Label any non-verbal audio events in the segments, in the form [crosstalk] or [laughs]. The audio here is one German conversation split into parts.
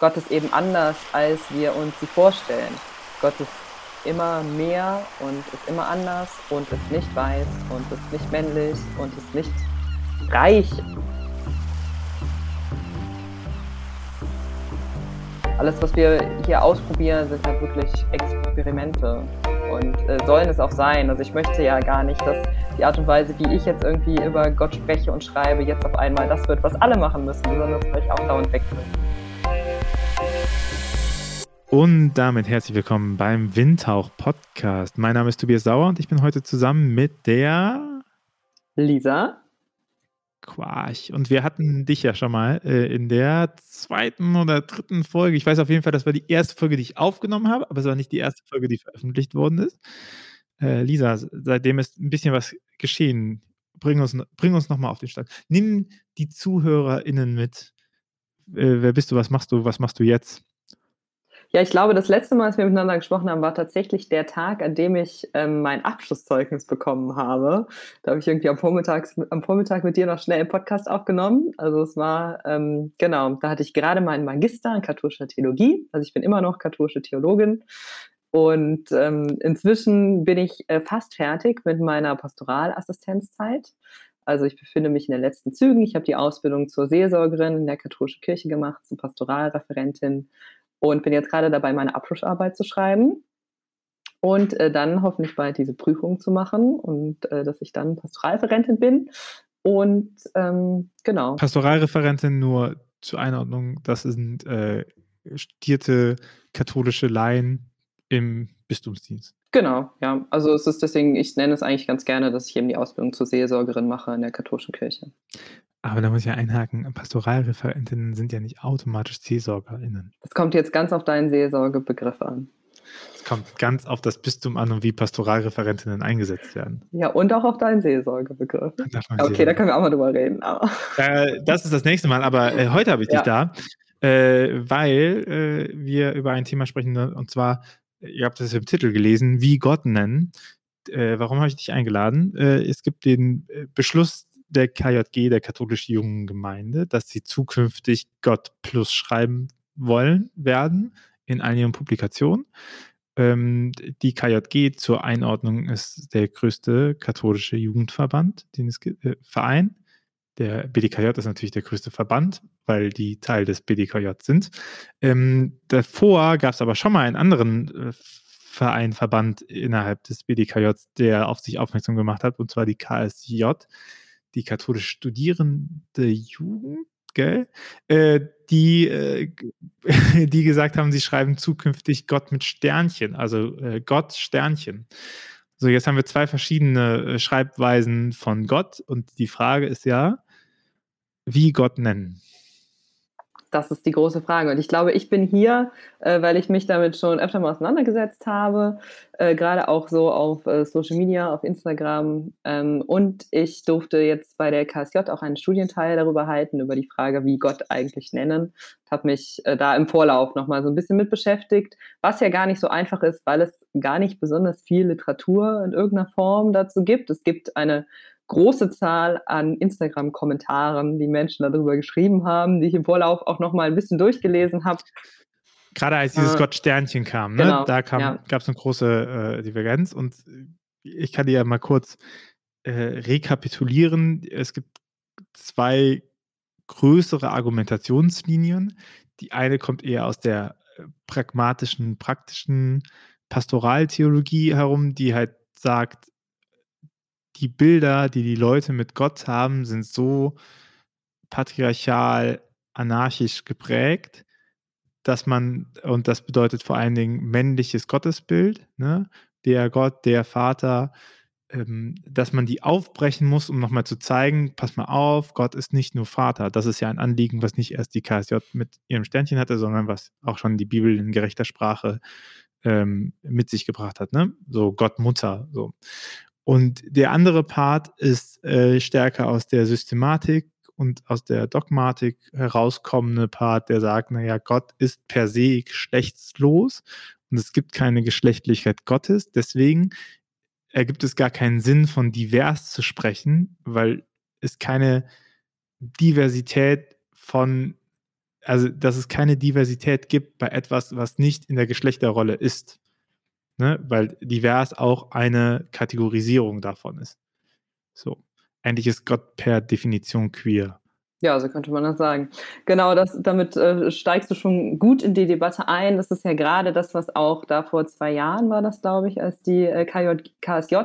Gott ist eben anders, als wir uns sie vorstellen. Gott ist immer mehr und ist immer anders und ist nicht weiß und ist nicht männlich und ist nicht reich. Alles, was wir hier ausprobieren, sind halt wirklich Experimente und äh, sollen es auch sein. Also ich möchte ja gar nicht, dass die Art und Weise, wie ich jetzt irgendwie über Gott spreche und schreibe, jetzt auf einmal das wird, was alle machen müssen, sondern soll ich auch dauernd wechseln. Und damit herzlich willkommen beim Windhauch Podcast. Mein Name ist Tobias Sauer und ich bin heute zusammen mit der Lisa. Quarch. Und wir hatten dich ja schon mal äh, in der zweiten oder dritten Folge. Ich weiß auf jeden Fall, das war die erste Folge, die ich aufgenommen habe, aber es war nicht die erste Folge, die veröffentlicht worden ist. Äh, Lisa, seitdem ist ein bisschen was geschehen. Bring uns, bring uns nochmal auf den Stand. Nimm die ZuhörerInnen mit. Äh, wer bist du? Was machst du? Was machst du jetzt? Ja, ich glaube, das letzte Mal, als wir miteinander gesprochen haben, war tatsächlich der Tag, an dem ich ähm, mein Abschlusszeugnis bekommen habe. Da habe ich irgendwie am Vormittag, am Vormittag mit dir noch schnell einen Podcast aufgenommen. Also es war, ähm, genau, da hatte ich gerade meinen Magister in katholischer Theologie. Also ich bin immer noch katholische Theologin. Und ähm, inzwischen bin ich äh, fast fertig mit meiner Pastoralassistenzzeit. Also ich befinde mich in den letzten Zügen. Ich habe die Ausbildung zur Seelsorgerin in der katholischen Kirche gemacht, zur Pastoralreferentin und bin jetzt gerade dabei, meine Abschlussarbeit zu schreiben und äh, dann hoffentlich bald diese Prüfung zu machen und äh, dass ich dann Pastoralreferentin bin. Und ähm, genau. Pastoralreferentin nur zur Einordnung, das sind äh, studierte katholische Laien im Bistumsdienst. Genau, ja. Also es ist deswegen, ich nenne es eigentlich ganz gerne, dass ich eben die Ausbildung zur Seelsorgerin mache in der katholischen Kirche. Aber da muss ich ja einhaken, Pastoralreferentinnen sind ja nicht automatisch SeelsorgerInnen. Das kommt jetzt ganz auf deinen Seelsorgebegriff an. Es kommt ganz auf das Bistum an und wie Pastoralreferentinnen eingesetzt werden. Ja, und auch auf deinen Seelsorgebegriff. Okay, da können wir auch mal drüber reden. Äh, das ist das nächste Mal, aber äh, heute habe ich ja. dich da, äh, weil äh, wir über ein Thema sprechen, ne, und zwar, ihr habt das im Titel gelesen, wie Gott nennen. Äh, warum habe ich dich eingeladen? Äh, es gibt den Beschluss der KJG, der katholischen jungen Gemeinde, dass sie zukünftig Gott plus schreiben wollen werden in all ihren Publikationen. Ähm, die KJG zur Einordnung ist der größte katholische Jugendverband, den es äh, Verein. Der BDKJ ist natürlich der größte Verband, weil die Teil des BDKJ sind. Ähm, davor gab es aber schon mal einen anderen äh, Verein, Verband innerhalb des BDKJ, der auf sich aufmerksam gemacht hat, und zwar die KSJ die katholische Studierende Jugend, gell? Äh, die, äh, [laughs] die gesagt haben, sie schreiben zukünftig Gott mit Sternchen, also äh, Gott Sternchen. So, jetzt haben wir zwei verschiedene äh, Schreibweisen von Gott und die Frage ist ja, wie Gott nennen. Das ist die große Frage. Und ich glaube, ich bin hier, äh, weil ich mich damit schon öfter mal auseinandergesetzt habe, äh, gerade auch so auf äh, Social Media, auf Instagram. Ähm, und ich durfte jetzt bei der KSJ auch einen Studienteil darüber halten, über die Frage, wie Gott eigentlich nennen. Ich habe mich äh, da im Vorlauf nochmal so ein bisschen mit beschäftigt, was ja gar nicht so einfach ist, weil es gar nicht besonders viel Literatur in irgendeiner Form dazu gibt. Es gibt eine große Zahl an Instagram-Kommentaren, die Menschen darüber geschrieben haben, die ich im Vorlauf auch noch mal ein bisschen durchgelesen habe. Gerade als dieses äh, Gott-Sternchen kam, ne? Genau, da ja. gab es eine große äh, Divergenz und ich kann dir ja mal kurz äh, rekapitulieren. Es gibt zwei größere Argumentationslinien. Die eine kommt eher aus der äh, pragmatischen, praktischen Pastoraltheologie herum, die halt sagt, die Bilder, die die Leute mit Gott haben, sind so patriarchal, anarchisch geprägt, dass man, und das bedeutet vor allen Dingen männliches Gottesbild, ne? der Gott, der Vater, ähm, dass man die aufbrechen muss, um nochmal zu zeigen, pass mal auf, Gott ist nicht nur Vater. Das ist ja ein Anliegen, was nicht erst die KSJ mit ihrem Sternchen hatte, sondern was auch schon die Bibel in gerechter Sprache ähm, mit sich gebracht hat. Ne? So Gott Mutter. So. Und der andere Part ist äh, stärker aus der Systematik und aus der Dogmatik herauskommende Part, der sagt, naja, Gott ist per se geschlechtslos und es gibt keine Geschlechtlichkeit Gottes. Deswegen ergibt es gar keinen Sinn, von divers zu sprechen, weil es keine Diversität von also dass es keine Diversität gibt bei etwas, was nicht in der Geschlechterrolle ist. Ne? Weil divers auch eine Kategorisierung davon ist. So. Eigentlich ist Gott per Definition queer. Ja, so könnte man das sagen. Genau, das, damit äh, steigst du schon gut in die Debatte ein. Das ist ja gerade das, was auch da vor zwei Jahren war, das glaube ich, als die äh, KSJ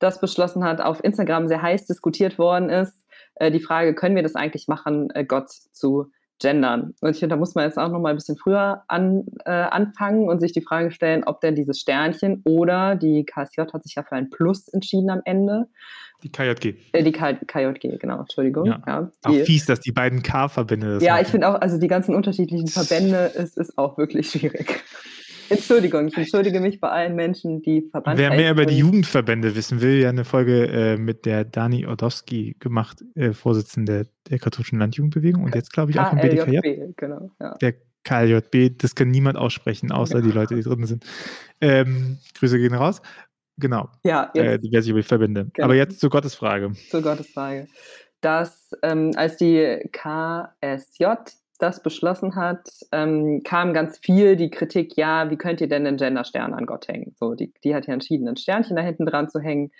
das beschlossen hat, auf Instagram sehr heiß diskutiert worden ist. Äh, die Frage, können wir das eigentlich machen, äh, Gott zu gendern. Und ich finde, da muss man jetzt auch noch mal ein bisschen früher an, äh, anfangen und sich die Frage stellen, ob denn dieses Sternchen oder die KSJ hat sich ja für ein Plus entschieden am Ende. Die KJG. Äh, die K KJG, genau, Entschuldigung. Ja. Ja, auch fies, dass die beiden K verbindet. Ja, ich finde auch, also die ganzen unterschiedlichen [laughs] Verbände ist, ist auch wirklich schwierig. Entschuldigung, ich entschuldige mich bei allen Menschen, die Verband Wer mehr über die Jugendverbände wissen will, ja eine Folge äh, mit der Dani Ordowski gemacht, äh, Vorsitzende der katholischen Landjugendbewegung und jetzt glaube ich auch im BDKJ. Genau, ja. Der KLJB, das kann niemand aussprechen, außer ja. die Leute, die drin sind. Ähm, Grüße gehen raus. Genau. Ja, jetzt, äh, wer sich über die Verbände. Genau. Aber jetzt zur Gottesfrage. Zur Gottesfrage. Dass ähm, als die KSJ das beschlossen hat, ähm, kam ganz viel die Kritik, ja, wie könnt ihr denn den Genderstern an Gott hängen? So, die, die hat ja entschieden, ein Sternchen da hinten dran zu hängen.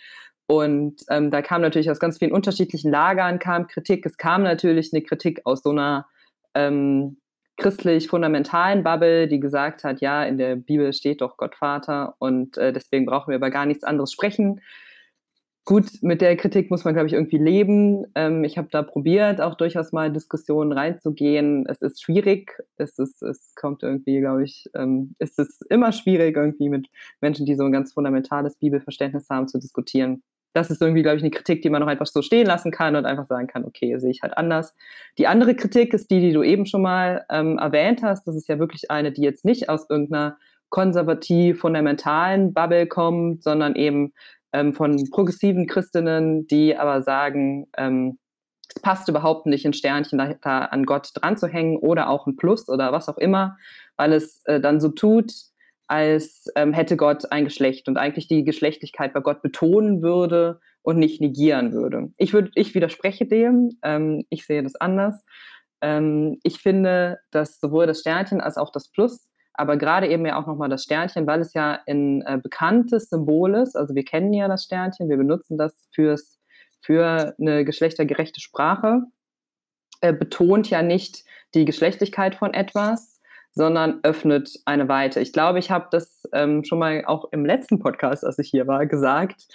Und ähm, da kam natürlich aus ganz vielen unterschiedlichen Lagern kam Kritik. Es kam natürlich eine Kritik aus so einer ähm, christlich-fundamentalen Bubble, die gesagt hat, ja, in der Bibel steht doch Gott Vater und äh, deswegen brauchen wir über gar nichts anderes sprechen gut, mit der Kritik muss man, glaube ich, irgendwie leben. Ähm, ich habe da probiert, auch durchaus mal in Diskussionen reinzugehen. Es ist schwierig. Es, ist, es kommt irgendwie, glaube ich, ähm, es ist immer schwierig, irgendwie mit Menschen, die so ein ganz fundamentales Bibelverständnis haben, zu diskutieren. Das ist irgendwie, glaube ich, eine Kritik, die man noch einfach so stehen lassen kann und einfach sagen kann, okay, sehe ich halt anders. Die andere Kritik ist die, die du eben schon mal ähm, erwähnt hast. Das ist ja wirklich eine, die jetzt nicht aus irgendeiner konservativ fundamentalen Bubble kommt, sondern eben ähm, von progressiven Christinnen, die aber sagen, ähm, es passt überhaupt nicht, ein Sternchen da, da, an Gott dran zu hängen oder auch ein Plus oder was auch immer, weil es äh, dann so tut, als ähm, hätte Gott ein Geschlecht und eigentlich die Geschlechtlichkeit bei Gott betonen würde und nicht negieren würde. Ich, würd, ich widerspreche dem, ähm, ich sehe das anders. Ähm, ich finde, dass sowohl das Sternchen als auch das Plus aber gerade eben ja auch nochmal das Sternchen, weil es ja ein äh, bekanntes Symbol ist. Also wir kennen ja das Sternchen, wir benutzen das fürs, für eine geschlechtergerechte Sprache. Äh, betont ja nicht die Geschlechtlichkeit von etwas, sondern öffnet eine Weite. Ich glaube, ich habe das ähm, schon mal auch im letzten Podcast, als ich hier war, gesagt,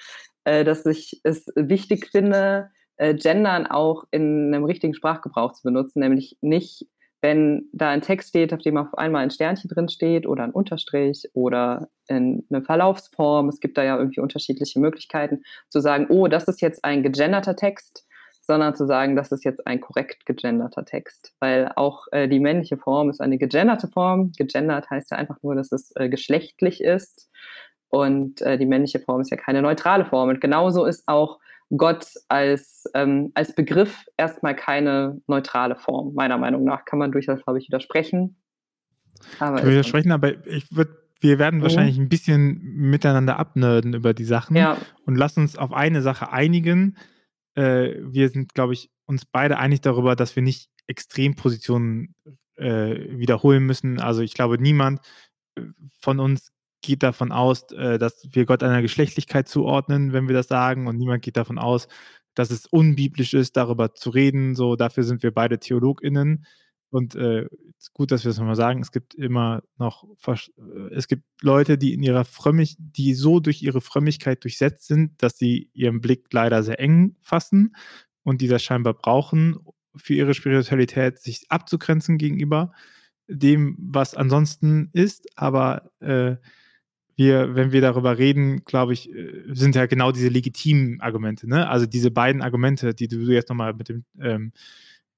äh, dass ich es wichtig finde, äh, Gendern auch in einem richtigen Sprachgebrauch zu benutzen, nämlich nicht wenn da ein Text steht, auf dem auf einmal ein Sternchen drin steht oder ein Unterstrich oder in eine Verlaufsform, es gibt da ja irgendwie unterschiedliche Möglichkeiten, zu sagen, oh, das ist jetzt ein gegenderter Text, sondern zu sagen, das ist jetzt ein korrekt gegenderter Text. Weil auch äh, die männliche Form ist eine gegenderte Form. Gegendert heißt ja einfach nur, dass es äh, geschlechtlich ist. Und äh, die männliche Form ist ja keine neutrale Form. Und genauso ist auch Gott als, ähm, als Begriff erstmal keine neutrale Form. Meiner Meinung nach kann man durchaus, glaube ich, widersprechen. Aber widersprechen, aber ich würde wir werden mhm. wahrscheinlich ein bisschen miteinander abnörden über die Sachen ja. und lass uns auf eine Sache einigen. Äh, wir sind, glaube ich, uns beide einig darüber, dass wir nicht Extrempositionen äh, wiederholen müssen. Also ich glaube, niemand äh, von uns geht davon aus, äh, dass wir Gott einer Geschlechtlichkeit zuordnen, wenn wir das sagen, und niemand geht davon aus, dass es unbiblisch ist, darüber zu reden. So, dafür sind wir beide TheologInnen. Und äh, gut, dass wir es nochmal sagen, es gibt immer noch, äh, es gibt Leute, die in ihrer Frömmig, die so durch ihre Frömmigkeit durchsetzt sind, dass sie ihren Blick leider sehr eng fassen und die das scheinbar brauchen, für ihre Spiritualität sich abzugrenzen gegenüber dem, was ansonsten ist. Aber äh, wir, wenn wir darüber reden, glaube ich, äh, sind ja genau diese legitimen Argumente. Ne? Also diese beiden Argumente, die du jetzt nochmal mit dem ähm,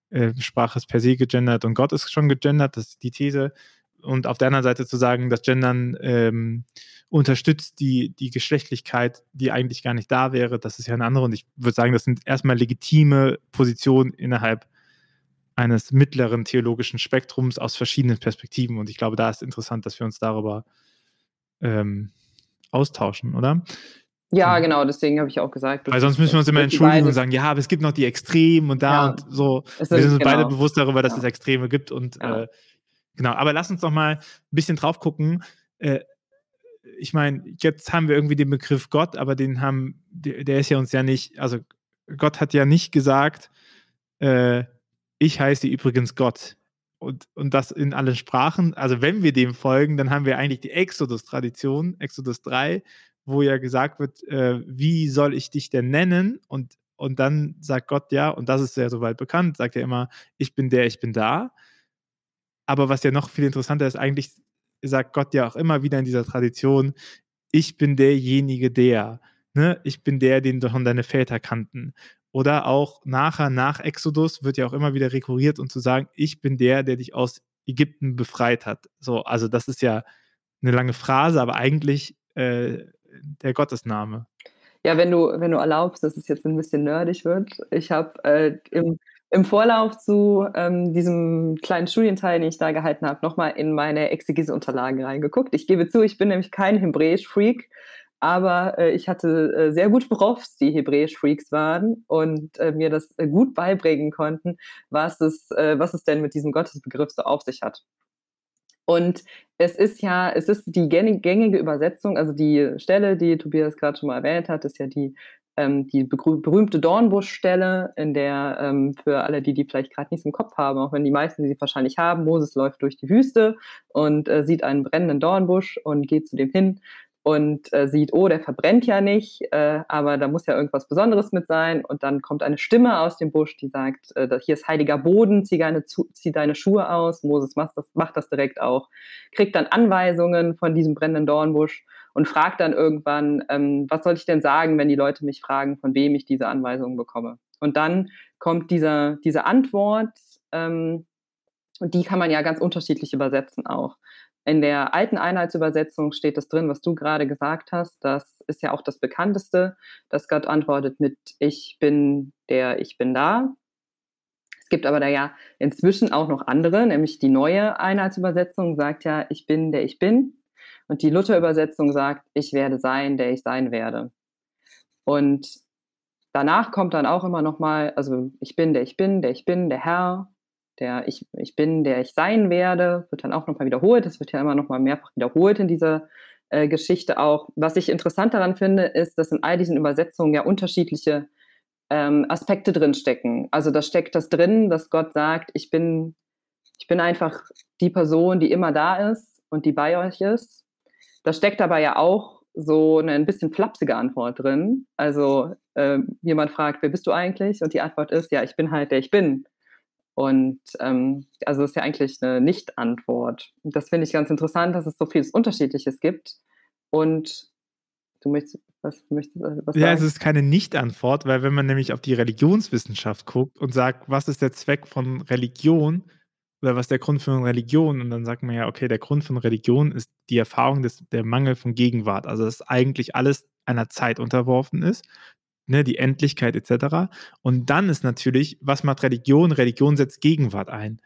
äh, Sprache ist per se gegendert und Gott ist schon gegendert, das ist die These. Und auf der anderen Seite zu sagen, das Gendern ähm, unterstützt die, die Geschlechtlichkeit, die eigentlich gar nicht da wäre, das ist ja eine andere. Und ich würde sagen, das sind erstmal legitime Positionen innerhalb eines mittleren theologischen Spektrums aus verschiedenen Perspektiven. Und ich glaube, da ist interessant, dass wir uns darüber ähm, austauschen, oder? Ja, genau, deswegen habe ich auch gesagt. Weil sonst müssen wir uns immer entschuldigen und sagen, ja, aber es gibt noch die Extremen und da ja, und so. Wir sind uns genau. beide bewusst darüber, dass ja. es Extreme gibt und ja. äh, genau. Aber lass uns doch mal ein bisschen drauf gucken. Äh, ich meine, jetzt haben wir irgendwie den Begriff Gott, aber den haben, der ist ja uns ja nicht, also Gott hat ja nicht gesagt, äh, ich heiße übrigens Gott. Und, und das in allen Sprachen. Also wenn wir dem folgen, dann haben wir eigentlich die Exodus-Tradition, Exodus 3, wo ja gesagt wird, äh, wie soll ich dich denn nennen? Und, und dann sagt Gott ja, und das ist ja soweit bekannt, sagt er immer, ich bin der, ich bin da. Aber was ja noch viel interessanter ist, eigentlich sagt Gott ja auch immer wieder in dieser Tradition, ich bin derjenige, der. Ne? Ich bin der, den schon deine Väter kannten. Oder auch nachher, nach Exodus, wird ja auch immer wieder rekurriert und zu sagen, ich bin der, der dich aus Ägypten befreit hat. So, also das ist ja eine lange Phrase, aber eigentlich äh, der Gottesname. Ja, wenn du, wenn du erlaubst, dass es jetzt ein bisschen nerdig wird. Ich habe äh, im, im Vorlauf zu ähm, diesem kleinen Studienteil, den ich da gehalten habe, nochmal in meine Exegese-Unterlagen reingeguckt. Ich gebe zu, ich bin nämlich kein Hebräisch-Freak, aber äh, ich hatte äh, sehr gute Profs, die Hebräisch-Freaks waren und äh, mir das äh, gut beibringen konnten, was es, äh, was es denn mit diesem Gottesbegriff so auf sich hat. Und es ist ja, es ist die gängige Übersetzung, also die Stelle, die Tobias gerade schon mal erwähnt hat, ist ja die, ähm, die berühmte Dornbuschstelle, in der ähm, für alle, die die vielleicht gerade nicht im Kopf haben, auch wenn die meisten sie wahrscheinlich haben, Moses läuft durch die Wüste und äh, sieht einen brennenden Dornbusch und geht zu dem hin und äh, sieht, oh, der verbrennt ja nicht, äh, aber da muss ja irgendwas Besonderes mit sein. Und dann kommt eine Stimme aus dem Busch, die sagt, äh, hier ist heiliger Boden, zieh deine, zieh deine Schuhe aus. Moses macht das, macht das direkt auch, kriegt dann Anweisungen von diesem brennenden Dornbusch und fragt dann irgendwann, ähm, was soll ich denn sagen, wenn die Leute mich fragen, von wem ich diese Anweisungen bekomme. Und dann kommt dieser, diese Antwort, ähm, und die kann man ja ganz unterschiedlich übersetzen auch. In der alten Einheitsübersetzung steht das drin, was du gerade gesagt hast. Das ist ja auch das bekannteste, dass Gott antwortet mit Ich bin der, ich bin da. Es gibt aber da ja inzwischen auch noch andere, nämlich die neue Einheitsübersetzung sagt ja Ich bin der, ich bin. Und die Luther-Übersetzung sagt Ich werde sein, der ich sein werde. Und danach kommt dann auch immer noch mal, also ich bin der, ich bin, der ich bin, der Herr, der ich, ich bin, der ich sein werde, wird dann auch nochmal wiederholt. Das wird ja immer nochmal mehrfach wiederholt in dieser äh, Geschichte auch. Was ich interessant daran finde, ist, dass in all diesen Übersetzungen ja unterschiedliche ähm, Aspekte drinstecken. Also da steckt das drin, dass Gott sagt, ich bin, ich bin einfach die Person, die immer da ist und die bei euch ist. Da steckt aber ja auch so eine ein bisschen flapsige Antwort drin. Also äh, jemand fragt, wer bist du eigentlich? Und die Antwort ist, ja, ich bin halt der ich bin. Und ähm, also das ist ja eigentlich eine Nicht-Antwort. Das finde ich ganz interessant, dass es so vieles Unterschiedliches gibt. Und du möchtest, was möchtest du was Ja, sagen? es ist keine Nicht-Antwort, weil wenn man nämlich auf die Religionswissenschaft guckt und sagt, was ist der Zweck von Religion oder was ist der Grund von Religion, und dann sagt man ja, okay, der Grund von Religion ist die Erfahrung des, der Mangel von Gegenwart. Also dass eigentlich alles einer Zeit unterworfen ist, ne, die Endlichkeit etc. Und dann ist natürlich, was macht Religion? Religion setzt Gegenwart ein.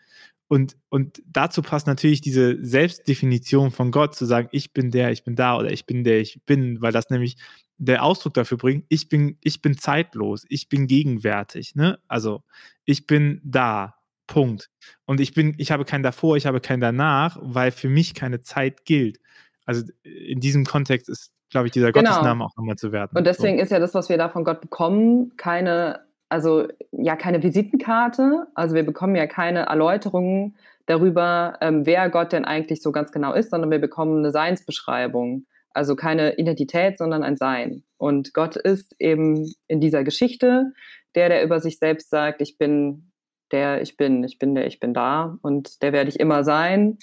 Und, und dazu passt natürlich diese Selbstdefinition von Gott, zu sagen, ich bin der, ich bin da oder ich bin der, ich bin, weil das nämlich der Ausdruck dafür bringt, ich bin, ich bin zeitlos, ich bin gegenwärtig, ne? Also ich bin da, Punkt. Und ich bin, ich habe kein davor, ich habe kein danach, weil für mich keine Zeit gilt. Also in diesem Kontext ist glaube ich, dieser genau. Gottesname auch nochmal zu werten. Und deswegen so. ist ja das, was wir da von Gott bekommen, keine, also ja, keine Visitenkarte. Also wir bekommen ja keine Erläuterungen darüber, ähm, wer Gott denn eigentlich so ganz genau ist, sondern wir bekommen eine Seinsbeschreibung. Also keine Identität, sondern ein Sein. Und Gott ist eben in dieser Geschichte der, der über sich selbst sagt, ich bin der, ich bin, ich bin der, ich bin da und der werde ich immer sein.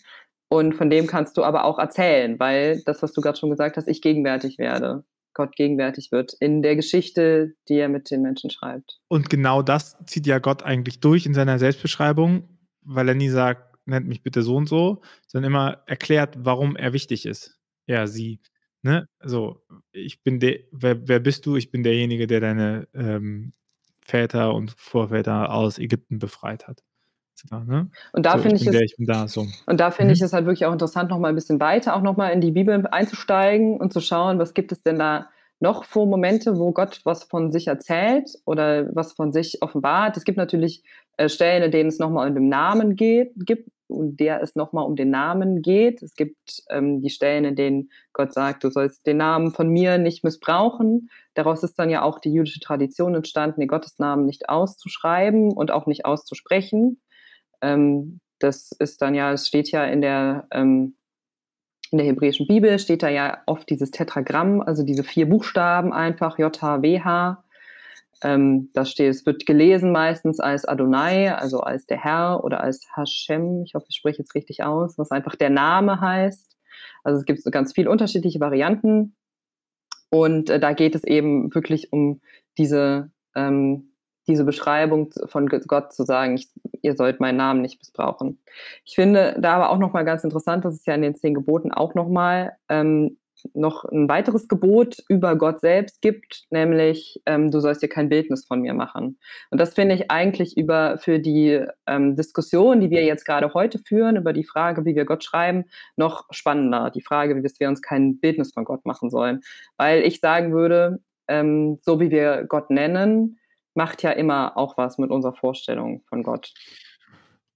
Und von dem kannst du aber auch erzählen, weil das, was du gerade schon gesagt hast, ich gegenwärtig werde. Gott gegenwärtig wird in der Geschichte, die er mit den Menschen schreibt. Und genau das zieht ja Gott eigentlich durch in seiner Selbstbeschreibung, weil er nie sagt, nennt mich bitte so und so, sondern immer erklärt, warum er wichtig ist. Ja, sie. Ne? So, ich bin der, wer, wer bist du? Ich bin derjenige, der deine ähm, Väter und Vorväter aus Ägypten befreit hat. Ne? Und da so, finde ich, ich, es, da, so. und da finde mhm. ich es halt wirklich auch interessant, noch mal ein bisschen weiter auch noch mal in die Bibel einzusteigen und zu schauen, was gibt es denn da noch vor Momente, wo Gott was von sich erzählt oder was von sich offenbart. Es gibt natürlich äh, Stellen, in denen es nochmal um den Namen geht, gibt und der es nochmal um den Namen geht. Es gibt ähm, die Stellen, in denen Gott sagt, du sollst den Namen von mir nicht missbrauchen. Daraus ist dann ja auch die jüdische Tradition entstanden, den Gottesnamen nicht auszuschreiben und auch nicht auszusprechen. Ähm, das ist dann ja, es steht ja in der, ähm, in der hebräischen Bibel, steht da ja oft dieses Tetragramm, also diese vier Buchstaben einfach, J-H-W-H. Ähm, da steht, es wird gelesen meistens als Adonai, also als der Herr oder als Hashem. Ich hoffe, ich spreche jetzt richtig aus, was einfach der Name heißt. Also es gibt so ganz viele unterschiedliche Varianten. Und äh, da geht es eben wirklich um diese, ähm, diese Beschreibung von Gott zu sagen, ich, ihr sollt meinen Namen nicht missbrauchen. Ich finde da aber auch nochmal ganz interessant, dass es ja in den zehn Geboten auch nochmal ähm, noch ein weiteres Gebot über Gott selbst gibt, nämlich ähm, du sollst dir kein Bildnis von mir machen. Und das finde ich eigentlich über für die ähm, Diskussion, die wir jetzt gerade heute führen, über die Frage, wie wir Gott schreiben, noch spannender. Die Frage, wie wir uns kein Bildnis von Gott machen sollen. Weil ich sagen würde, ähm, so wie wir Gott nennen, macht ja immer auch was mit unserer Vorstellung von Gott.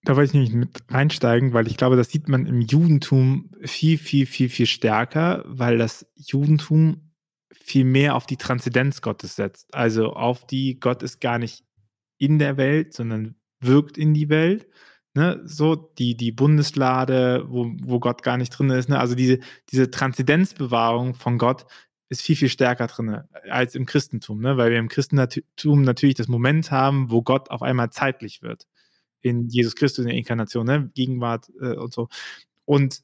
Da wollte ich nämlich mit reinsteigen, weil ich glaube, das sieht man im Judentum viel, viel, viel, viel stärker, weil das Judentum viel mehr auf die Transzendenz Gottes setzt. Also auf die, Gott ist gar nicht in der Welt, sondern wirkt in die Welt. Ne? So die, die Bundeslade, wo, wo Gott gar nicht drin ist. Ne? Also diese, diese Transzendenzbewahrung von Gott ist viel, viel stärker drin als im Christentum, ne? weil wir im Christentum natürlich das Moment haben, wo Gott auf einmal zeitlich wird in Jesus Christus, in der Inkarnation, ne? Gegenwart äh, und so. Und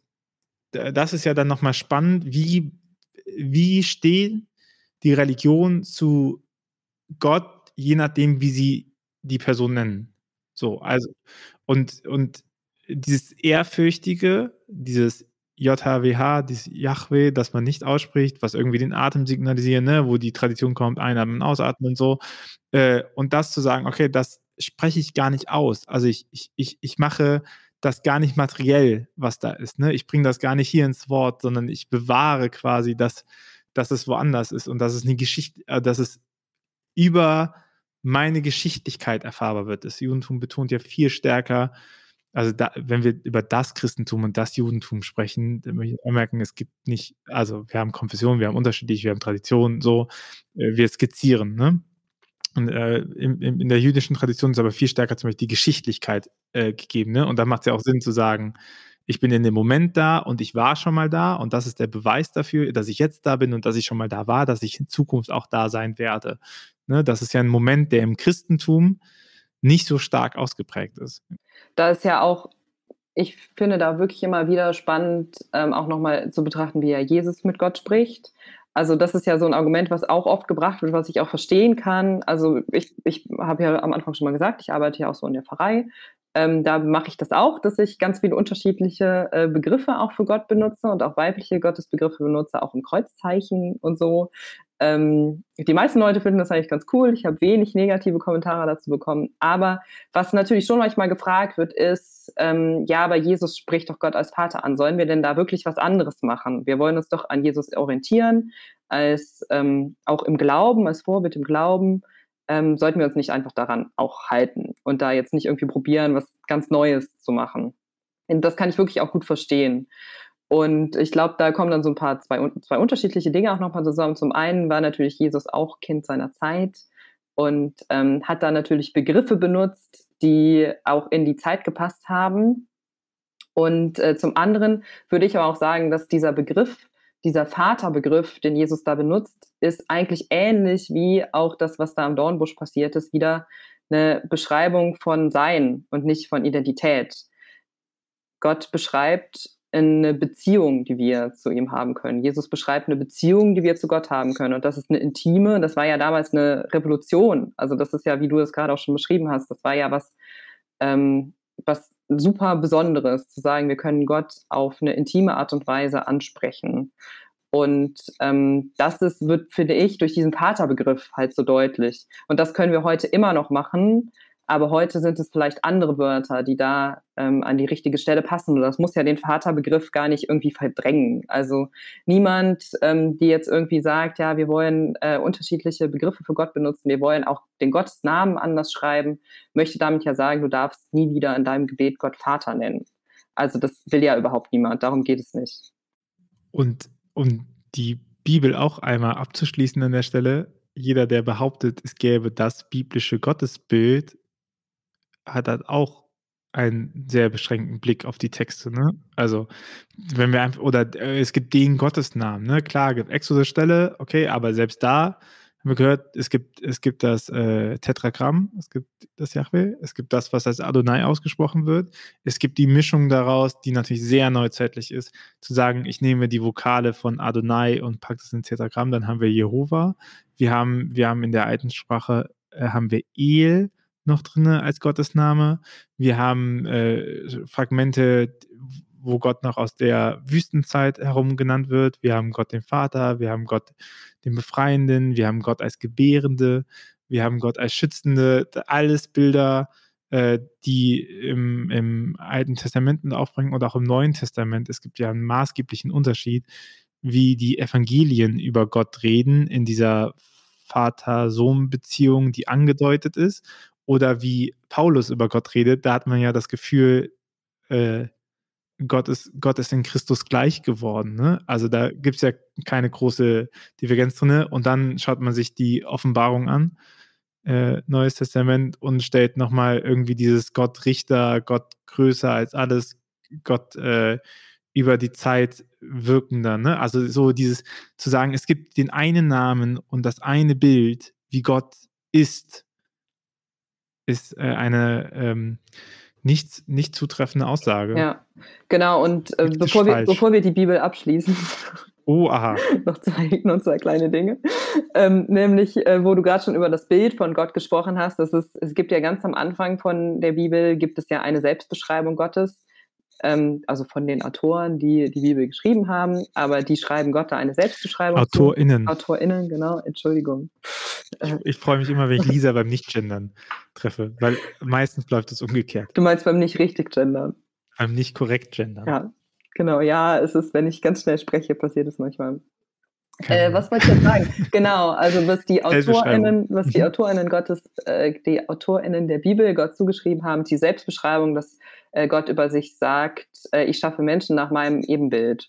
das ist ja dann nochmal spannend, wie, wie steht die Religion zu Gott, je nachdem, wie sie die Person nennen. So, also, und, und dieses Ehrfürchtige, dieses JHWH, dieses Yahweh, das man nicht ausspricht, was irgendwie den Atem signalisiert, ne, wo die Tradition kommt, einatmen, ausatmen und so. Äh, und das zu sagen, okay, das, spreche ich gar nicht aus. Also ich, ich, ich, ich mache das gar nicht materiell, was da ist. Ne? Ich bringe das gar nicht hier ins Wort, sondern ich bewahre quasi, dass, dass es woanders ist und dass es eine Geschichte, äh, dass es über meine Geschichtlichkeit erfahrbar wird. Das Judentum betont ja viel stärker, also da, wenn wir über das Christentum und das Judentum sprechen, dann möchte ich anmerken, es gibt nicht, also wir haben Konfessionen, wir haben unterschiedlich, wir haben Traditionen, so, äh, wir skizzieren, ne? Und äh, in, in, der jüdischen Tradition ist aber viel stärker zum Beispiel die Geschichtlichkeit äh, gegeben. Ne? Und da macht es ja auch Sinn zu sagen, ich bin in dem Moment da und ich war schon mal da und das ist der Beweis dafür, dass ich jetzt da bin und dass ich schon mal da war, dass ich in Zukunft auch da sein werde. Ne? Das ist ja ein Moment, der im Christentum nicht so stark ausgeprägt ist. Da ist ja auch, ich finde da wirklich immer wieder spannend, ähm, auch nochmal zu betrachten, wie ja Jesus mit Gott spricht. Also das ist ja so ein Argument, was auch oft gebracht wird, was ich auch verstehen kann. Also ich, ich habe ja am Anfang schon mal gesagt, ich arbeite ja auch so in der Pfarrei. Ähm, da mache ich das auch, dass ich ganz viele unterschiedliche äh, Begriffe auch für Gott benutze und auch weibliche Gottesbegriffe benutze, auch im Kreuzzeichen und so. Ähm, die meisten Leute finden das eigentlich ganz cool. Ich habe wenig negative Kommentare dazu bekommen. Aber was natürlich schon manchmal gefragt wird, ist, ähm, ja, aber Jesus spricht doch Gott als Vater an. Sollen wir denn da wirklich was anderes machen? Wir wollen uns doch an Jesus orientieren, als ähm, auch im Glauben, als Vorbild im Glauben. Ähm, sollten wir uns nicht einfach daran auch halten und da jetzt nicht irgendwie probieren, was ganz Neues zu machen. Und das kann ich wirklich auch gut verstehen. Und ich glaube, da kommen dann so ein paar, zwei, zwei unterschiedliche Dinge auch nochmal zusammen. Zum einen war natürlich Jesus auch Kind seiner Zeit und ähm, hat da natürlich Begriffe benutzt, die auch in die Zeit gepasst haben. Und äh, zum anderen würde ich aber auch sagen, dass dieser Begriff, dieser Vaterbegriff, den Jesus da benutzt, ist eigentlich ähnlich wie auch das, was da am Dornbusch passiert ist, wieder eine Beschreibung von Sein und nicht von Identität. Gott beschreibt eine Beziehung, die wir zu ihm haben können. Jesus beschreibt eine Beziehung, die wir zu Gott haben können. Und das ist eine intime, das war ja damals eine Revolution. Also das ist ja, wie du es gerade auch schon beschrieben hast, das war ja was, ähm, was super Besonderes, zu sagen, wir können Gott auf eine intime Art und Weise ansprechen. Und ähm, das ist, wird, finde ich, durch diesen Vaterbegriff halt so deutlich. Und das können wir heute immer noch machen, aber heute sind es vielleicht andere Wörter, die da ähm, an die richtige Stelle passen. Und das muss ja den Vaterbegriff gar nicht irgendwie verdrängen. Also niemand, ähm, die jetzt irgendwie sagt, ja, wir wollen äh, unterschiedliche Begriffe für Gott benutzen, wir wollen auch den Gottesnamen anders schreiben, möchte damit ja sagen, du darfst nie wieder in deinem Gebet Gott Vater nennen. Also das will ja überhaupt niemand, darum geht es nicht. Und um die Bibel auch einmal abzuschließen an der Stelle, jeder, der behauptet, es gäbe das biblische Gottesbild, hat halt auch einen sehr beschränkten Blick auf die Texte, ne? Also, wenn wir einfach, oder äh, es gibt den Gottesnamen, ne? Klar, gibt Exodus-Stelle, okay, aber selbst da haben wir gehört, es gibt, es gibt das äh, Tetragramm, es gibt das Yahweh, es gibt das, was als Adonai ausgesprochen wird. Es gibt die Mischung daraus, die natürlich sehr neuzeitlich ist, zu sagen, ich nehme die Vokale von Adonai und packe das in Tetragramm, dann haben wir Jehova. Wir haben, wir haben in der alten Sprache äh, haben wir El noch drin als Gottesname. Wir haben äh, Fragmente, wo Gott noch aus der Wüstenzeit herum genannt wird. Wir haben Gott den Vater, wir haben Gott den Befreienden, wir haben Gott als Gebärende, wir haben Gott als Schützende, alles Bilder, äh, die im, im Alten Testament aufbringen und auch im Neuen Testament. Es gibt ja einen maßgeblichen Unterschied, wie die Evangelien über Gott reden in dieser Vater-Sohn-Beziehung, die angedeutet ist, oder wie Paulus über Gott redet. Da hat man ja das Gefühl, äh, Gott ist, Gott ist in Christus gleich geworden. Ne? Also da gibt es ja keine große Divergenz drin. Und dann schaut man sich die Offenbarung an, äh, Neues Testament, und stellt nochmal irgendwie dieses Gott Richter, Gott größer als alles, Gott äh, über die Zeit wirkender. Ne? Also so dieses zu sagen, es gibt den einen Namen und das eine Bild, wie Gott ist, ist äh, eine ähm, nicht, nicht zutreffende Aussage. Ja, genau. Und äh, bevor, wir, bevor wir die Bibel abschließen, [laughs] Oh, aha. [laughs] noch, zwei, noch zwei kleine Dinge. Ähm, nämlich, äh, wo du gerade schon über das Bild von Gott gesprochen hast. Das ist, es gibt ja ganz am Anfang von der Bibel, gibt es ja eine Selbstbeschreibung Gottes ähm, also von den Autoren, die die Bibel geschrieben haben, aber die schreiben Gott da eine Selbstbeschreibung. AutorInnen. Zu. AutorInnen, genau, Entschuldigung. Ich, ich freue mich immer, wenn ich Lisa beim Nicht-Gendern treffe, weil meistens läuft es umgekehrt. Du meinst beim nicht richtig gendern? Beim nicht korrekt gendern. Ja, genau. Ja, es ist, wenn ich ganz schnell spreche, passiert es manchmal. Äh, was wollte ich jetzt sagen? [laughs] genau, also was die AutorInnen, was die mhm. AutorInnen Gottes, äh, die AutorInnen der Bibel Gott zugeschrieben haben, die Selbstbeschreibung, dass äh, Gott über sich sagt, äh, ich schaffe Menschen nach meinem Ebenbild.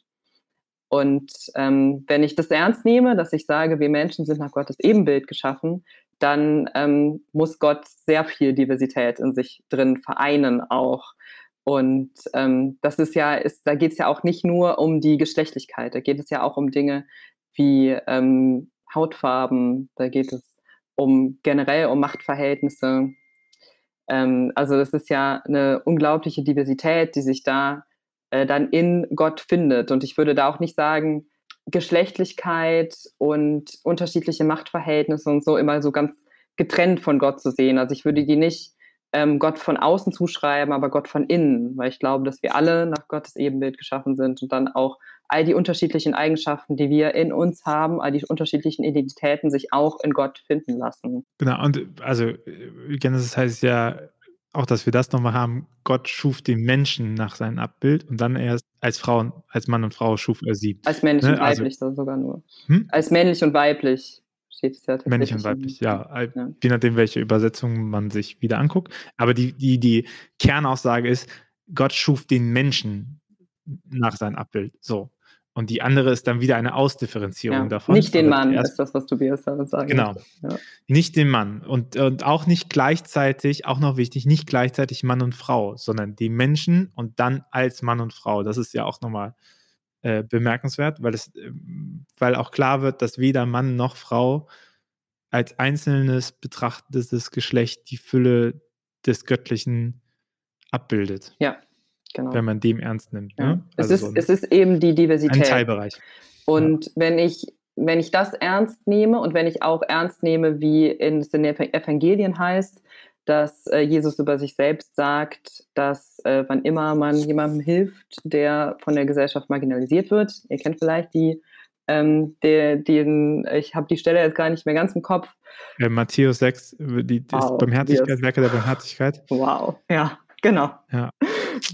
Und ähm, wenn ich das ernst nehme, dass ich sage, wir Menschen sind nach Gottes Ebenbild geschaffen, dann ähm, muss Gott sehr viel Diversität in sich drin vereinen auch. Und ähm, das ist ja, ist, da geht es ja auch nicht nur um die Geschlechtlichkeit, da geht es ja auch um Dinge wie ähm, Hautfarben, da geht es um generell um Machtverhältnisse. Ähm, also das ist ja eine unglaubliche Diversität, die sich da äh, dann in Gott findet. Und ich würde da auch nicht sagen, Geschlechtlichkeit und unterschiedliche Machtverhältnisse und so immer so ganz getrennt von Gott zu sehen. Also ich würde die nicht ähm, Gott von außen zuschreiben, aber Gott von innen, weil ich glaube, dass wir alle nach Gottes Ebenbild geschaffen sind und dann auch all die unterschiedlichen Eigenschaften, die wir in uns haben, all die unterschiedlichen Identitäten sich auch in Gott finden lassen. Genau, und also Genesis heißt ja auch, dass wir das nochmal haben, Gott schuf den Menschen nach seinem Abbild und dann erst als Frau, als Mann und Frau schuf er sie. Als männlich ne? und also weiblich also, sogar nur. Hm? Als männlich und weiblich steht es ja tatsächlich. Männlich und weiblich, ja. ja. Je nachdem, welche Übersetzung man sich wieder anguckt. Aber die, die, die Kernaussage ist, Gott schuf den Menschen nach seinem Abbild. So. Und die andere ist dann wieder eine Ausdifferenzierung ja, davon. Nicht den Mann, ist das, was Tobias damit sagen Genau. Ja. Nicht den Mann. Und, und auch nicht gleichzeitig, auch noch wichtig, nicht gleichzeitig Mann und Frau, sondern die Menschen und dann als Mann und Frau. Das ist ja auch nochmal äh, bemerkenswert, weil, es, äh, weil auch klar wird, dass weder Mann noch Frau als einzelnes betrachtetes Geschlecht die Fülle des Göttlichen abbildet. Ja, genau. Wenn man dem ernst nimmt. Ja. Ne? Also es, ist, so es ist eben die Diversität. Ein Teilbereich. Und ja. wenn ich wenn ich das ernst nehme und wenn ich auch ernst nehme, wie es in den Evangelien heißt, dass äh, Jesus über sich selbst sagt, dass äh, wann immer man jemandem hilft, der von der Gesellschaft marginalisiert wird, ihr kennt vielleicht die, ähm, der, den, ich habe die Stelle jetzt gar nicht mehr ganz im Kopf, Ja, Matthäus 6, die, wow, Barmherzigkeit, Werke der Barmherzigkeit. Wow, ja, genau. Ja.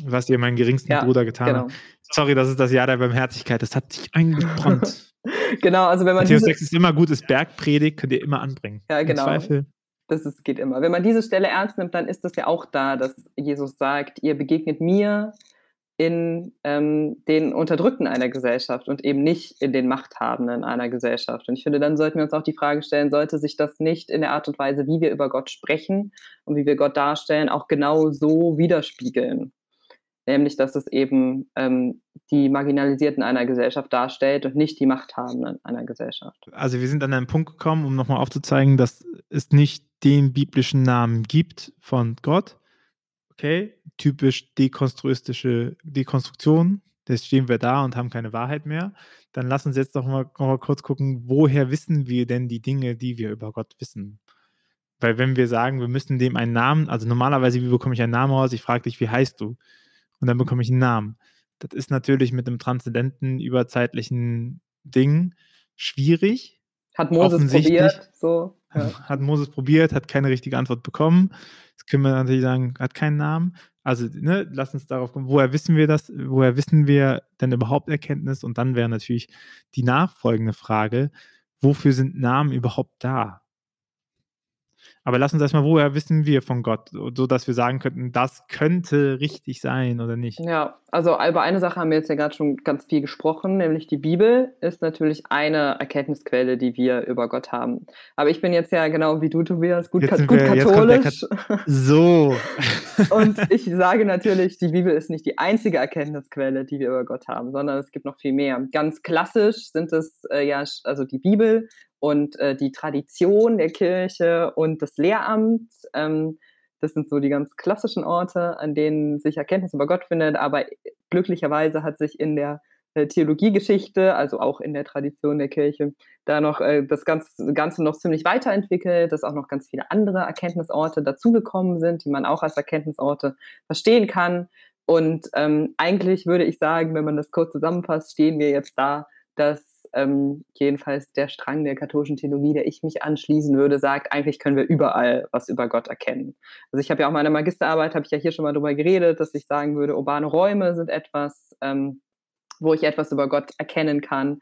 Was ihr meinen geringsten ja, Bruder getan genau. habt. Sorry, das ist das Jahr der Barmherzigkeit. Das hat dich eingebrannt. [laughs] genau, also wenn man. Matthäus 6 ist immer gutes Bergpredigt, könnt ihr immer anbringen. Ja, genau. Im Zweifel. Das ist, geht immer. Wenn man diese Stelle ernst nimmt, dann ist das ja auch da, dass Jesus sagt, ihr begegnet mir in ähm, den Unterdrückten einer Gesellschaft und eben nicht in den Machthabenden einer Gesellschaft. Und ich finde, dann sollten wir uns auch die Frage stellen, sollte sich das nicht in der Art und Weise, wie wir über Gott sprechen und wie wir Gott darstellen, auch genau so widerspiegeln? Nämlich, dass es eben ähm, die Marginalisierten einer Gesellschaft darstellt und nicht die Machthabenden einer Gesellschaft. Also wir sind an einen Punkt gekommen, um nochmal aufzuzeigen, dass es nicht den biblischen Namen gibt von Gott, okay, typisch dekonstruistische Dekonstruktion, jetzt stehen wir da und haben keine Wahrheit mehr. Dann lass uns jetzt doch mal, mal kurz gucken, woher wissen wir denn die Dinge, die wir über Gott wissen? Weil wenn wir sagen, wir müssen dem einen Namen, also normalerweise, wie bekomme ich einen Namen raus? Ich frage dich, wie heißt du? Und dann bekomme ich einen Namen. Das ist natürlich mit einem transzendenten, überzeitlichen Ding schwierig. Hat Moses probiert, so. [laughs] Ja. Hat Moses probiert, hat keine richtige Antwort bekommen. Jetzt können wir natürlich sagen, hat keinen Namen. Also, ne, lass uns darauf kommen, woher wissen wir das, woher wissen wir denn überhaupt Erkenntnis? Und dann wäre natürlich die nachfolgende Frage, wofür sind Namen überhaupt da? Aber lass uns erstmal, woher wissen wir von Gott, so dass wir sagen könnten, das könnte richtig sein oder nicht? Ja, also über eine Sache haben wir jetzt ja gerade schon ganz viel gesprochen, nämlich die Bibel ist natürlich eine Erkenntnisquelle, die wir über Gott haben. Aber ich bin jetzt ja genau wie du, Tobias, gut, gut wir, katholisch. Kat so. [laughs] Und ich sage natürlich, die Bibel ist nicht die einzige Erkenntnisquelle, die wir über Gott haben, sondern es gibt noch viel mehr. Ganz klassisch sind es äh, ja, also die Bibel und äh, die Tradition der Kirche und das Lehramt. Ähm, das sind so die ganz klassischen Orte, an denen sich Erkenntnis über Gott findet. Aber glücklicherweise hat sich in der äh, Theologiegeschichte, also auch in der Tradition der Kirche, da noch äh, das Ganze, Ganze noch ziemlich weiterentwickelt, dass auch noch ganz viele andere Erkenntnisorte dazugekommen sind, die man auch als Erkenntnisorte verstehen kann. Und ähm, eigentlich würde ich sagen, wenn man das kurz zusammenfasst, stehen wir jetzt da, dass ähm, jedenfalls der Strang der katholischen Theologie, der ich mich anschließen würde, sagt, eigentlich können wir überall was über Gott erkennen. Also ich habe ja auch meine Magisterarbeit, habe ich ja hier schon mal darüber geredet, dass ich sagen würde, urbane Räume sind etwas, ähm, wo ich etwas über Gott erkennen kann.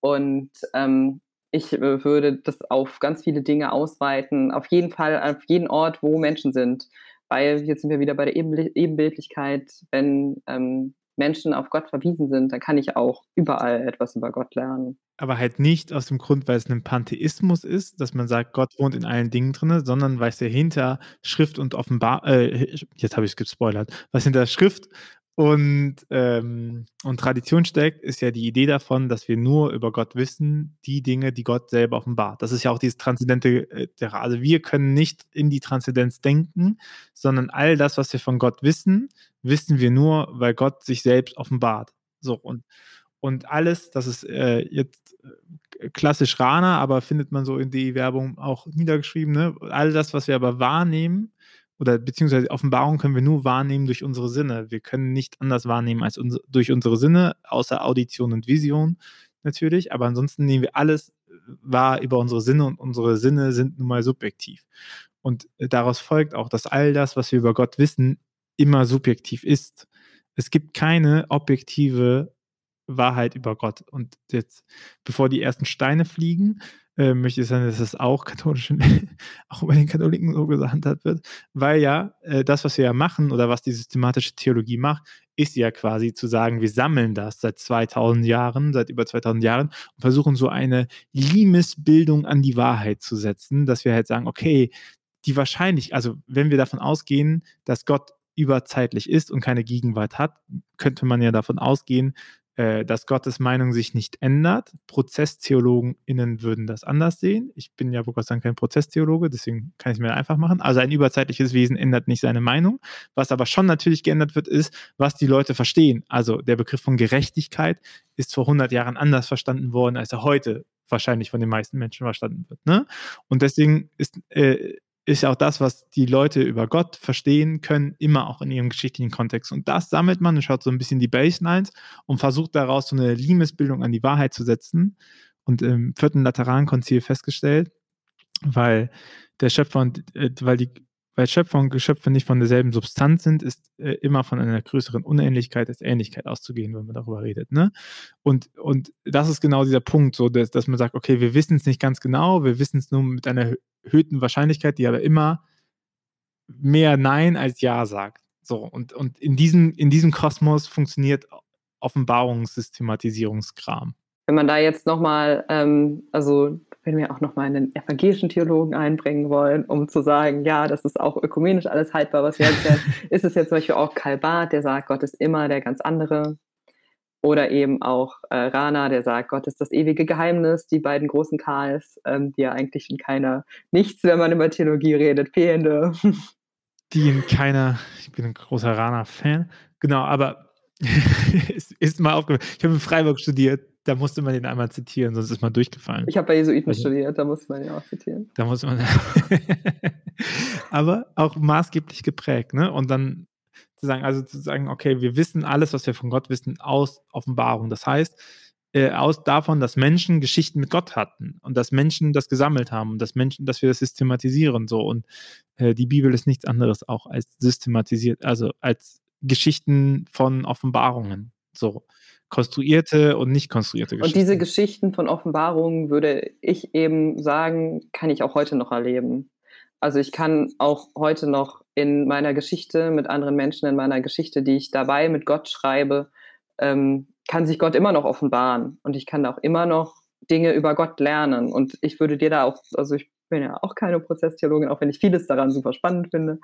Und ähm, ich äh, würde das auf ganz viele Dinge ausweiten, auf jeden Fall, auf jeden Ort, wo Menschen sind. Weil jetzt sind wir wieder bei der Ebenbildlichkeit, wenn ähm, Menschen auf Gott verwiesen sind, dann kann ich auch überall etwas über Gott lernen. Aber halt nicht aus dem Grund, weil es ein Pantheismus ist, dass man sagt, Gott wohnt in allen Dingen drin, sondern weil es ja hinter Schrift und Offenbar, äh, jetzt habe ich es gespoilert, was hinter Schrift und, ähm, und Tradition steckt, ist ja die Idee davon, dass wir nur über Gott wissen, die Dinge, die Gott selber offenbart. Das ist ja auch dieses transzendente, äh, also wir können nicht in die Transzendenz denken, sondern all das, was wir von Gott wissen, wissen wir nur, weil Gott sich selbst offenbart. So und und alles, das ist äh, jetzt äh, klassisch Rana, aber findet man so in die Werbung auch niedergeschrieben, ne? All das, was wir aber wahrnehmen, oder beziehungsweise Offenbarung können wir nur wahrnehmen durch unsere Sinne. Wir können nicht anders wahrnehmen als uns, durch unsere Sinne, außer Audition und Vision natürlich. Aber ansonsten nehmen wir alles äh, wahr über unsere Sinne und unsere Sinne sind nun mal subjektiv. Und äh, daraus folgt auch, dass all das, was wir über Gott wissen, immer subjektiv ist. Es gibt keine objektive Wahrheit über Gott. Und jetzt, bevor die ersten Steine fliegen, äh, möchte ich sagen, dass das auch katholisch, [laughs] auch bei den Katholiken so gehandhabt wird, weil ja äh, das, was wir ja machen oder was die systematische Theologie macht, ist ja quasi zu sagen, wir sammeln das seit 2000 Jahren, seit über 2000 Jahren und versuchen so eine Limesbildung an die Wahrheit zu setzen, dass wir halt sagen, okay, die wahrscheinlich, also wenn wir davon ausgehen, dass Gott überzeitlich ist und keine Gegenwart hat, könnte man ja davon ausgehen, äh, dass Gottes Meinung sich nicht ändert. ProzesstheologenInnen würden das anders sehen. Ich bin ja, wo Gott sagen, kein Prozesstheologe, deswegen kann ich es mir einfach machen. Also ein überzeitliches Wesen ändert nicht seine Meinung. Was aber schon natürlich geändert wird, ist, was die Leute verstehen. Also der Begriff von Gerechtigkeit ist vor 100 Jahren anders verstanden worden, als er heute wahrscheinlich von den meisten Menschen verstanden wird. Ne? Und deswegen ist, äh, ist auch das, was die Leute über Gott verstehen können, immer auch in ihrem geschichtlichen Kontext. Und das sammelt man und schaut so ein bisschen die Baselines und versucht daraus so eine Limesbildung an die Wahrheit zu setzen. Und im vierten Laterankonzil festgestellt, weil der Schöpfer und äh, weil die weil Schöpfer und Geschöpfe nicht von derselben Substanz sind, ist äh, immer von einer größeren Unähnlichkeit als Ähnlichkeit auszugehen, wenn man darüber redet. Ne? Und, und das ist genau dieser Punkt, so dass, dass man sagt, okay, wir wissen es nicht ganz genau, wir wissen es nur mit einer erhöhten Wahrscheinlichkeit, die aber immer mehr Nein als Ja sagt. So, und, und in, diesem, in diesem Kosmos funktioniert Offenbarungssystematisierungskram. Wenn man da jetzt nochmal, ähm, also wenn wir auch nochmal einen evangelischen Theologen einbringen wollen, um zu sagen, ja, das ist auch ökumenisch alles haltbar, was wir erzählen, [laughs] ist es jetzt zum Beispiel auch Karl Barth, der sagt, Gott ist immer der ganz andere. Oder eben auch äh, Rana, der sagt, Gott ist das ewige Geheimnis, die beiden großen Karls, ähm, die ja eigentlich in keiner, nichts, wenn man über Theologie redet, fehlende. Die in keiner, ich bin ein großer Rana-Fan, genau, aber [laughs] ist, ist mal aufgefallen. Ich habe in Freiburg studiert, da musste man ihn einmal zitieren, sonst ist man durchgefallen. Ich habe bei Jesuiten also, studiert, da musste man ihn auch zitieren. Da muss man. [laughs] aber auch maßgeblich geprägt, ne? Und dann zu sagen, also zu sagen, okay, wir wissen alles, was wir von Gott wissen, aus Offenbarung. Das heißt, äh, aus davon, dass Menschen Geschichten mit Gott hatten und dass Menschen das gesammelt haben und dass Menschen, dass wir das systematisieren so. Und äh, die Bibel ist nichts anderes auch als systematisiert, also als Geschichten von Offenbarungen. So konstruierte und nicht konstruierte Geschichten. Und diese Geschichten von Offenbarungen, würde ich eben sagen, kann ich auch heute noch erleben. Also ich kann auch heute noch in meiner Geschichte mit anderen Menschen, in meiner Geschichte, die ich dabei mit Gott schreibe, ähm, kann sich Gott immer noch offenbaren. Und ich kann auch immer noch Dinge über Gott lernen. Und ich würde dir da auch, also ich bin ja auch keine Prozesstheologin, auch wenn ich vieles daran super spannend finde,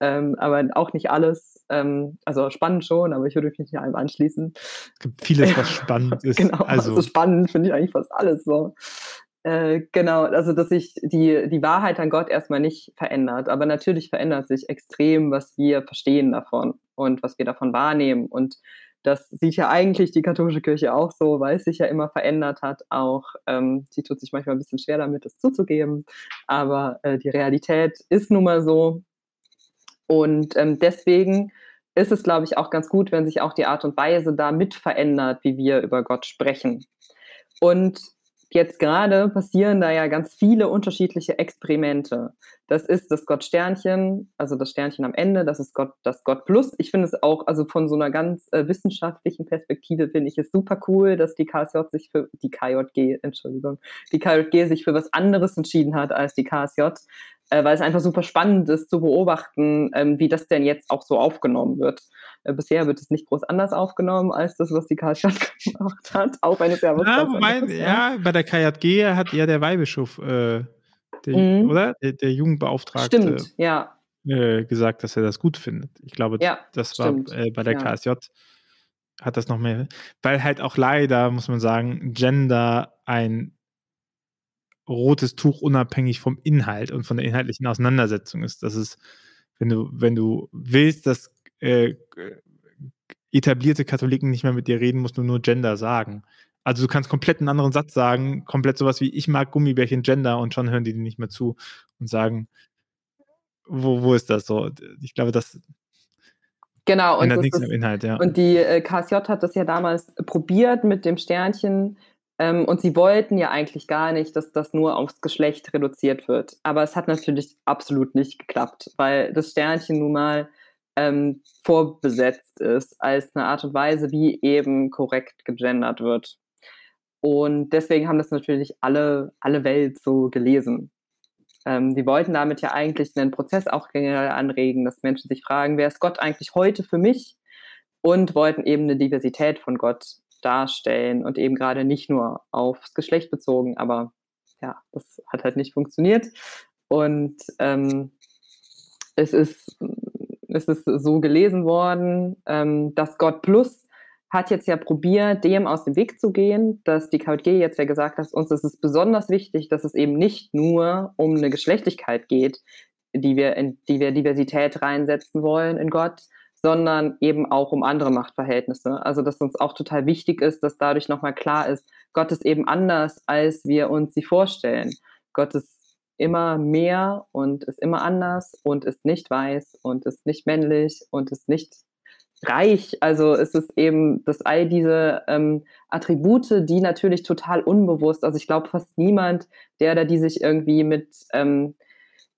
ähm, aber auch nicht alles. Ähm, also spannend schon, aber ich würde mich nicht allem anschließen. Es gibt vieles, was [laughs] spannend ist. genau, also, also spannend finde ich eigentlich fast alles so. Äh, genau, also dass sich die, die Wahrheit an Gott erstmal nicht verändert, aber natürlich verändert sich extrem, was wir verstehen davon und was wir davon wahrnehmen. Und das sieht ja eigentlich die katholische Kirche auch so, weil es sich ja immer verändert hat. Auch ähm, sie tut sich manchmal ein bisschen schwer damit, das zuzugeben. Aber äh, die Realität ist nun mal so. Und ähm, deswegen ist es, glaube ich, auch ganz gut, wenn sich auch die Art und Weise da mit verändert, wie wir über Gott sprechen. Und jetzt gerade passieren da ja ganz viele unterschiedliche Experimente. Das ist das Gott-Sternchen, also das Sternchen am Ende, das ist Gott, das Gott Plus. Ich finde es auch, also von so einer ganz äh, wissenschaftlichen Perspektive finde ich es super cool, dass die KSJ sich für, die KJG, Entschuldigung, die KJG sich für was anderes entschieden hat als die KSJ, äh, weil es einfach super spannend ist zu beobachten, ähm, wie das denn jetzt auch so aufgenommen wird. Äh, bisher wird es nicht groß anders aufgenommen als das, was die Karlstadt [laughs] gemacht hat, auch wenn es ja was ja, wobei, ja, bei der KJG hat ja der Weihbischof, äh, der, mhm. oder? Der, der, Jugendbeauftragte stimmt, ja. Äh, gesagt, dass er das gut findet. Ich glaube, ja, das war äh, bei der ja. KSJ hat das noch mehr, weil halt auch leider, muss man sagen, Gender ein rotes Tuch unabhängig vom Inhalt und von der inhaltlichen Auseinandersetzung ist. Das ist, wenn du, wenn du willst, dass äh, etablierte Katholiken nicht mehr mit dir reden, musst du nur Gender sagen. Also du kannst komplett einen anderen Satz sagen, komplett sowas wie ich mag Gummibärchen Gender und schon hören die dir nicht mehr zu und sagen, wo, wo ist das so? Ich glaube, das Genau, und, das ist, Inhalt, ja. und die äh, KSJ hat das ja damals probiert mit dem Sternchen ähm, und sie wollten ja eigentlich gar nicht, dass das nur aufs Geschlecht reduziert wird. Aber es hat natürlich absolut nicht geklappt, weil das Sternchen nun mal ähm, vorbesetzt ist als eine Art und Weise, wie eben korrekt gegendert wird. Und deswegen haben das natürlich alle, alle Welt so gelesen. Ähm, die wollten damit ja eigentlich einen Prozess auch generell anregen, dass Menschen sich fragen, wer ist Gott eigentlich heute für mich? Und wollten eben eine Diversität von Gott darstellen und eben gerade nicht nur aufs Geschlecht bezogen, aber ja, das hat halt nicht funktioniert. Und ähm, es ist ist es so gelesen worden, ähm, dass Gott Plus hat jetzt ja probiert, dem aus dem Weg zu gehen, dass die KJG jetzt ja gesagt hat, uns ist es besonders wichtig, dass es eben nicht nur um eine Geschlechtlichkeit geht, die wir in die wir Diversität reinsetzen wollen in Gott, sondern eben auch um andere Machtverhältnisse. Also dass uns auch total wichtig ist, dass dadurch nochmal klar ist, Gott ist eben anders, als wir uns sie vorstellen. Gott ist immer mehr und ist immer anders und ist nicht weiß und ist nicht männlich und ist nicht reich. Also es ist eben, dass all diese ähm, Attribute, die natürlich total unbewusst, also ich glaube fast niemand, der da die sich irgendwie mit, ähm,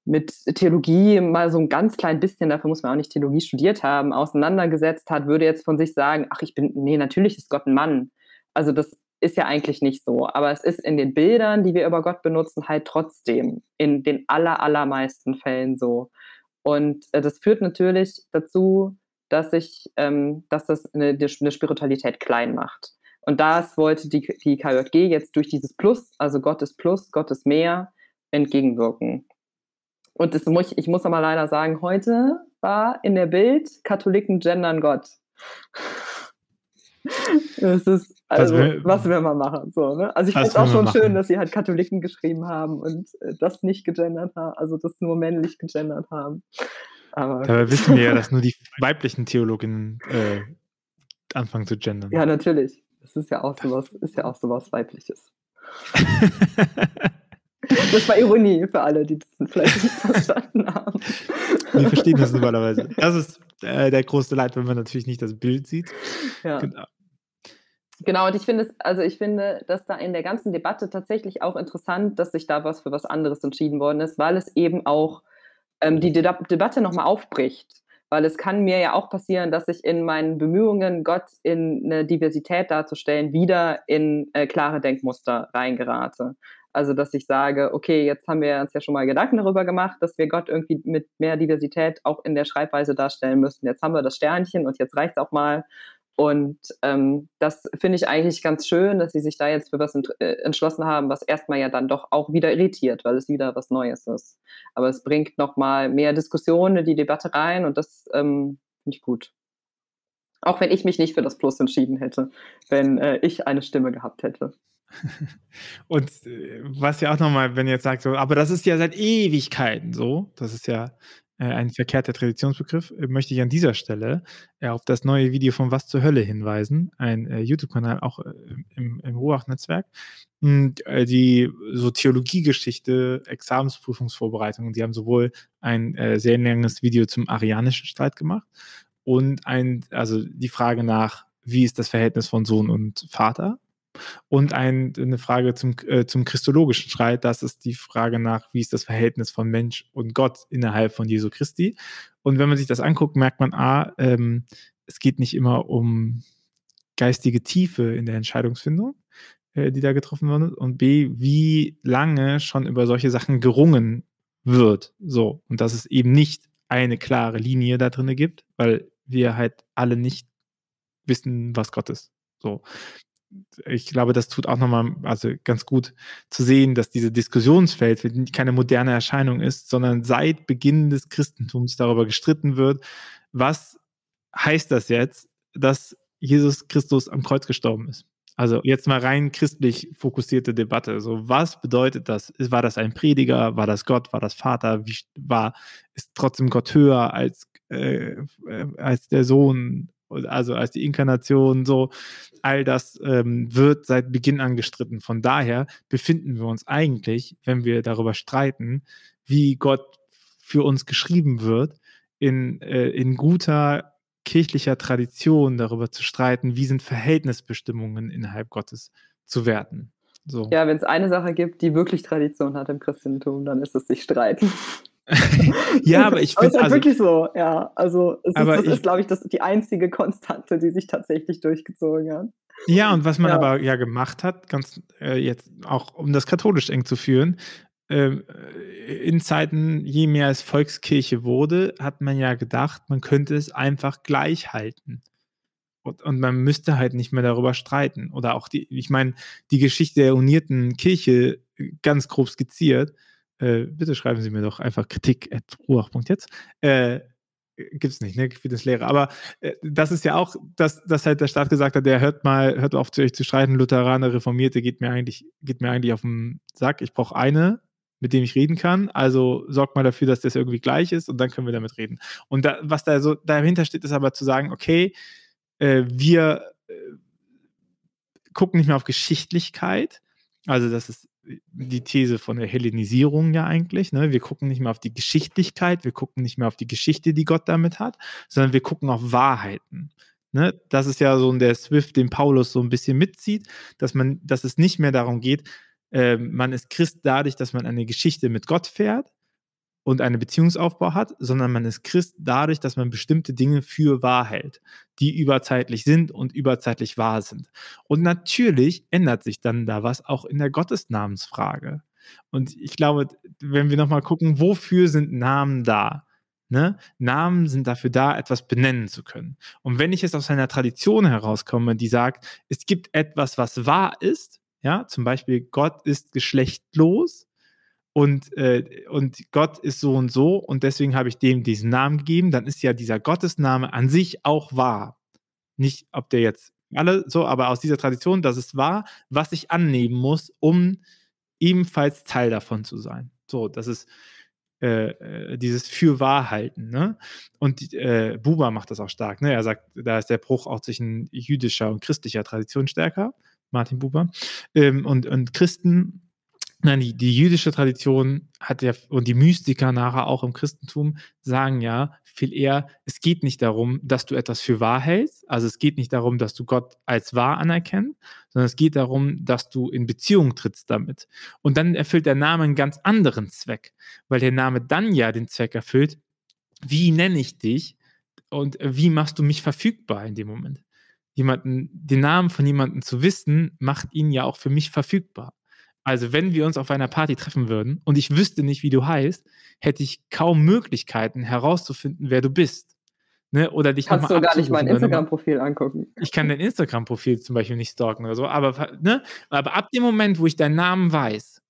mit Theologie mal so ein ganz klein bisschen, dafür muss man auch nicht Theologie studiert haben, auseinandergesetzt hat, würde jetzt von sich sagen, ach, ich bin, nee, natürlich ist Gott ein Mann. Also das ist ja eigentlich nicht so. Aber es ist in den Bildern, die wir über Gott benutzen, halt trotzdem in den aller, allermeisten Fällen so. Und äh, das führt natürlich dazu, dass sich, ähm, dass das eine, eine Spiritualität klein macht. Und das wollte die, die KJG jetzt durch dieses Plus, also Gottes Plus, Gottes Mehr, entgegenwirken. Und das muss, ich muss aber leider sagen, heute war in der Bild Katholiken gendern Gott. Das ist, also, will, was will man machen? So, ne? Also ich finde es auch schon schön, dass sie halt Katholiken geschrieben haben und äh, das nicht gegendert haben, also das nur männlich gegendert haben. Aber Dabei wissen wir ja, dass nur die [laughs] weiblichen Theologinnen äh, anfangen zu gendern. Ja, natürlich. Das ist ja auch sowas, ist ja auch sowas Weibliches. [laughs] das war Ironie für alle, die das vielleicht nicht [laughs] verstanden haben. Wir verstehen das normalerweise. Das ist äh, der große Leid, wenn man natürlich nicht das Bild sieht. Ja. Genau. Genau, und ich finde es, also ich finde, dass da in der ganzen Debatte tatsächlich auch interessant, dass sich da was für was anderes entschieden worden ist, weil es eben auch ähm, die De Debatte nochmal aufbricht. Weil es kann mir ja auch passieren, dass ich in meinen Bemühungen, Gott in eine Diversität darzustellen, wieder in äh, klare Denkmuster reingerate. Also, dass ich sage, okay, jetzt haben wir uns ja schon mal Gedanken darüber gemacht, dass wir Gott irgendwie mit mehr Diversität auch in der Schreibweise darstellen müssen. Jetzt haben wir das Sternchen und jetzt reicht es auch mal. Und ähm, das finde ich eigentlich ganz schön, dass sie sich da jetzt für was ent äh, entschlossen haben, was erstmal ja dann doch auch wieder irritiert, weil es wieder was Neues ist. Aber es bringt nochmal mehr Diskussionen in die Debatte rein und das ähm, finde ich gut. Auch wenn ich mich nicht für das Plus entschieden hätte, wenn äh, ich eine Stimme gehabt hätte. Und äh, was ja auch nochmal, wenn ihr jetzt sagt, so, aber das ist ja seit Ewigkeiten so, das ist ja äh, ein verkehrter Traditionsbegriff, äh, möchte ich an dieser Stelle äh, auf das neue Video von Was zur Hölle hinweisen, ein äh, YouTube-Kanal auch äh, im, im Ruach-Netzwerk, die so Theologiegeschichte, Examensprüfungsvorbereitungen, die haben sowohl ein sehr langes Video zum arianischen Streit gemacht und ein, also die Frage nach, wie ist das Verhältnis von Sohn und Vater und ein, eine Frage zum, äh, zum christologischen Streit, das ist die Frage nach, wie ist das Verhältnis von Mensch und Gott innerhalb von Jesu Christi. Und wenn man sich das anguckt, merkt man, a, ähm, es geht nicht immer um geistige Tiefe in der Entscheidungsfindung, äh, die da getroffen wurde, und b, wie lange schon über solche Sachen gerungen wird. So, und dass es eben nicht eine klare Linie da drin gibt, weil wir halt alle nicht wissen, was Gott ist. So ich glaube, das tut auch nochmal, also ganz gut zu sehen, dass diese Diskussionsfeld keine moderne Erscheinung ist, sondern seit Beginn des Christentums darüber gestritten wird, was heißt das jetzt, dass Jesus Christus am Kreuz gestorben ist. Also jetzt mal rein christlich fokussierte Debatte. So, was bedeutet das? War das ein Prediger? War das Gott? War das Vater? Wie war, ist trotzdem Gott höher als, äh, äh als der Sohn? Also als die Inkarnation, so, all das ähm, wird seit Beginn an gestritten. Von daher befinden wir uns eigentlich, wenn wir darüber streiten, wie Gott für uns geschrieben wird, in, äh, in guter kirchlicher Tradition darüber zu streiten, wie sind Verhältnisbestimmungen innerhalb Gottes zu werten. So. Ja, wenn es eine Sache gibt, die wirklich Tradition hat im Christentum, dann ist es sich streiten. [laughs] ja, aber ich finde. Es ist halt also, wirklich so, ja. Also, es ist, das ist, glaube ich, das, die einzige Konstante, die sich tatsächlich durchgezogen hat. Ja, und was man ja. aber ja gemacht hat, ganz äh, jetzt auch um das katholisch eng zu führen, äh, in Zeiten, je mehr es Volkskirche wurde, hat man ja gedacht, man könnte es einfach gleich halten. Und, und man müsste halt nicht mehr darüber streiten. Oder auch die, ich meine, die Geschichte der unierten Kirche ganz grob skizziert äh, bitte schreiben Sie mir doch einfach kritik at ruach.jetzt. Äh, Gibt es nicht, ne? Lehrer. Aber äh, das ist ja auch, dass, dass halt der Staat gesagt hat, der hört mal, hört auf zu euch zu streiten, Lutheraner, Reformierte, geht mir eigentlich, geht mir eigentlich auf den Sack. Ich brauche eine, mit dem ich reden kann. Also sorgt mal dafür, dass das irgendwie gleich ist und dann können wir damit reden. Und da, was da so dahinter steht, ist aber zu sagen, okay, äh, wir äh, gucken nicht mehr auf Geschichtlichkeit, also dass es die These von der Hellenisierung ja eigentlich. Ne? Wir gucken nicht mehr auf die Geschichtlichkeit, wir gucken nicht mehr auf die Geschichte, die Gott damit hat, sondern wir gucken auf Wahrheiten. Ne? Das ist ja so der Swift, den Paulus so ein bisschen mitzieht, dass man, dass es nicht mehr darum geht, äh, man ist Christ dadurch, dass man eine Geschichte mit Gott fährt, und einen Beziehungsaufbau hat, sondern man ist Christ dadurch, dass man bestimmte Dinge für wahr hält, die überzeitlich sind und überzeitlich wahr sind. Und natürlich ändert sich dann da was auch in der Gottesnamensfrage. Und ich glaube, wenn wir nochmal gucken, wofür sind Namen da? Ne? Namen sind dafür da, etwas benennen zu können. Und wenn ich jetzt aus einer Tradition herauskomme, die sagt, es gibt etwas, was wahr ist, ja, zum Beispiel Gott ist geschlechtlos, und, äh, und Gott ist so und so und deswegen habe ich dem diesen Namen gegeben, dann ist ja dieser Gottesname an sich auch wahr. Nicht, ob der jetzt alle so, aber aus dieser Tradition, dass es wahr, was ich annehmen muss, um ebenfalls Teil davon zu sein. So, das ist äh, äh dieses Fürwahrhalten. Ne? Und äh, Buber macht das auch stark. Ne? Er sagt, da ist der Bruch auch zwischen jüdischer und christlicher Tradition stärker. Martin Buber. Ähm, und, und Christen Nein, die, die jüdische Tradition hat ja, und die Mystiker nachher auch im Christentum sagen ja viel eher, es geht nicht darum, dass du etwas für wahr hältst, also es geht nicht darum, dass du Gott als wahr anerkennst, sondern es geht darum, dass du in Beziehung trittst damit. Und dann erfüllt der Name einen ganz anderen Zweck, weil der Name dann ja den Zweck erfüllt, wie nenne ich dich und wie machst du mich verfügbar in dem Moment. Jemanden, den Namen von jemandem zu wissen, macht ihn ja auch für mich verfügbar. Also, wenn wir uns auf einer Party treffen würden und ich wüsste nicht, wie du heißt, hätte ich kaum Möglichkeiten herauszufinden, wer du bist. Ne? Oder dich Kannst du gar nicht mein Instagram-Profil angucken. Ich kann dein Instagram-Profil zum Beispiel nicht stalken oder so, aber, ne? aber ab dem Moment, wo ich deinen Namen weiß,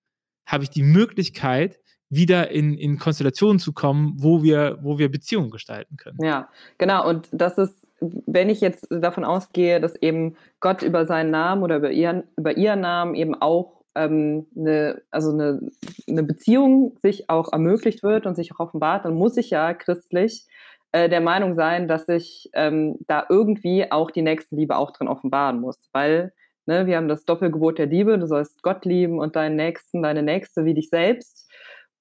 habe ich die Möglichkeit, wieder in, in Konstellationen zu kommen, wo wir, wo wir Beziehungen gestalten können. Ja, genau. Und das ist, wenn ich jetzt davon ausgehe, dass eben Gott über seinen Namen oder über ihren, über ihren Namen eben auch ähm, eine, also eine, eine Beziehung sich auch ermöglicht wird und sich auch offenbart, dann muss ich ja christlich äh, der Meinung sein, dass ich ähm, da irgendwie auch die Nächstenliebe auch drin offenbaren muss. Weil ne, wir haben das Doppelgebot der Liebe, du sollst Gott lieben und deinen Nächsten, deine Nächste wie dich selbst.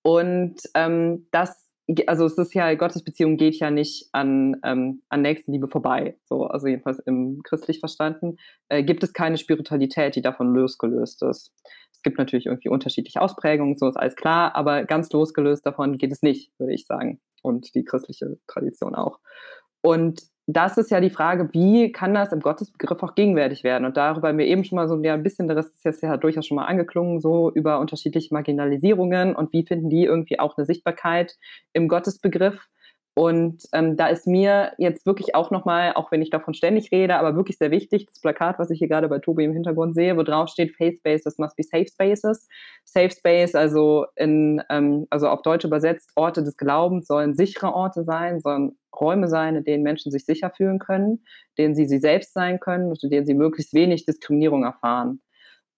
Und ähm, das also es ist ja, Gottes Beziehung geht ja nicht an, ähm, an Nächstenliebe vorbei. So, also jedenfalls im christlich verstanden, äh, gibt es keine Spiritualität, die davon losgelöst ist. Es gibt natürlich irgendwie unterschiedliche Ausprägungen, so ist alles klar, aber ganz losgelöst davon geht es nicht, würde ich sagen. Und die christliche Tradition auch. Und das ist ja die Frage, wie kann das im Gottesbegriff auch gegenwärtig werden? Und darüber haben wir eben schon mal so ja, ein bisschen, das ist jetzt ja durchaus schon mal angeklungen, so über unterschiedliche Marginalisierungen und wie finden die irgendwie auch eine Sichtbarkeit im Gottesbegriff. Und ähm, da ist mir jetzt wirklich auch nochmal, auch wenn ich davon ständig rede, aber wirklich sehr wichtig, das Plakat, was ich hier gerade bei Tobi im Hintergrund sehe, wo drauf steht, Faith Spaces must be safe spaces. Safe Space, also in, ähm, also auf Deutsch übersetzt, Orte des Glaubens sollen sichere Orte sein, sollen Räume sein, in denen Menschen sich sicher fühlen können, denen sie sie selbst sein können und in denen sie möglichst wenig Diskriminierung erfahren.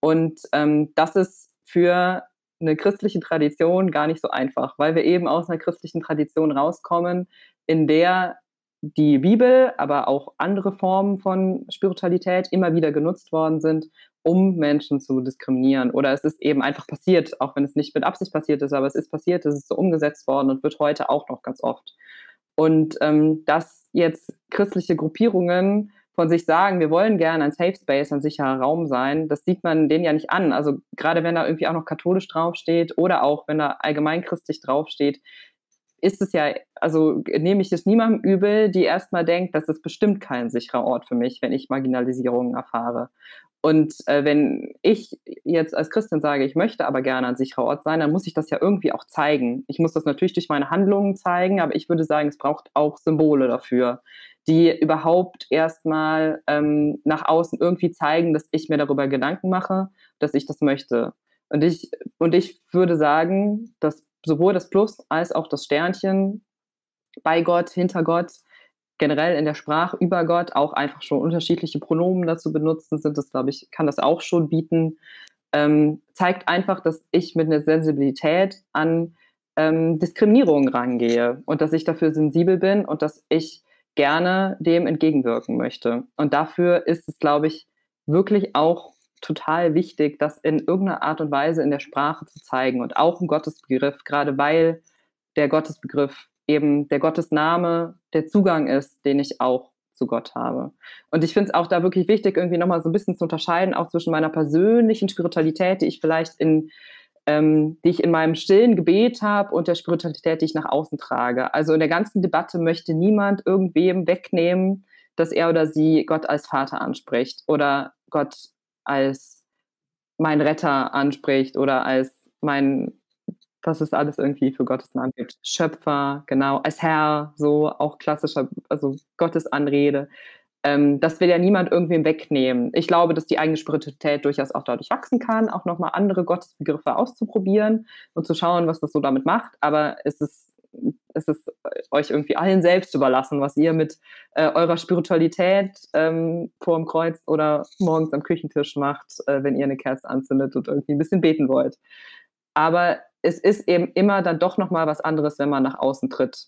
Und ähm, das ist für eine christliche Tradition gar nicht so einfach, weil wir eben aus einer christlichen Tradition rauskommen, in der die Bibel, aber auch andere Formen von Spiritualität immer wieder genutzt worden sind, um Menschen zu diskriminieren. Oder es ist eben einfach passiert, auch wenn es nicht mit Absicht passiert ist, aber es ist passiert, es ist so umgesetzt worden und wird heute auch noch ganz oft. Und ähm, dass jetzt christliche Gruppierungen von sich sagen, wir wollen gerne ein Safe Space, ein sicherer Raum sein, das sieht man denen ja nicht an. Also gerade wenn da irgendwie auch noch katholisch draufsteht oder auch wenn da allgemeinchristlich draufsteht, ist es ja, also nehme ich es niemandem übel, die erstmal denkt, das ist bestimmt kein sicherer Ort für mich, wenn ich Marginalisierungen erfahre. Und äh, wenn ich jetzt als Christin sage, ich möchte aber gerne ein sicherer Ort sein, dann muss ich das ja irgendwie auch zeigen. Ich muss das natürlich durch meine Handlungen zeigen, aber ich würde sagen, es braucht auch Symbole dafür die überhaupt erstmal ähm, nach außen irgendwie zeigen, dass ich mir darüber Gedanken mache, dass ich das möchte. Und ich, und ich würde sagen, dass sowohl das Plus als auch das Sternchen bei Gott, hinter Gott, generell in der Sprache über Gott auch einfach schon unterschiedliche Pronomen dazu benutzen sind, das glaube ich, kann das auch schon bieten, ähm, zeigt einfach, dass ich mit einer Sensibilität an ähm, Diskriminierung rangehe und dass ich dafür sensibel bin und dass ich gerne dem entgegenwirken möchte. Und dafür ist es, glaube ich, wirklich auch total wichtig, das in irgendeiner Art und Weise in der Sprache zu zeigen und auch im Gottesbegriff, gerade weil der Gottesbegriff eben der Gottesname der Zugang ist, den ich auch zu Gott habe. Und ich finde es auch da wirklich wichtig, irgendwie nochmal so ein bisschen zu unterscheiden, auch zwischen meiner persönlichen Spiritualität, die ich vielleicht in, ähm, die ich in meinem stillen Gebet habe und der Spiritualität, die ich nach außen trage. Also in der ganzen Debatte möchte niemand irgendwem wegnehmen, dass er oder sie Gott als Vater anspricht oder Gott als mein Retter anspricht oder als mein was es alles irgendwie für Gottes Namen gibt. Schöpfer, genau, als Herr, so auch klassischer, also Gottes Anrede. Ähm, das will ja niemand irgendwem wegnehmen. Ich glaube, dass die eigene Spiritualität durchaus auch dadurch wachsen kann, auch nochmal andere Gottesbegriffe auszuprobieren und zu schauen, was das so damit macht. Aber es ist, es ist euch irgendwie allen selbst überlassen, was ihr mit äh, eurer Spiritualität ähm, vor dem Kreuz oder morgens am Küchentisch macht, äh, wenn ihr eine Kerze anzündet und irgendwie ein bisschen beten wollt. Aber es ist eben immer dann doch nochmal was anderes, wenn man nach außen tritt.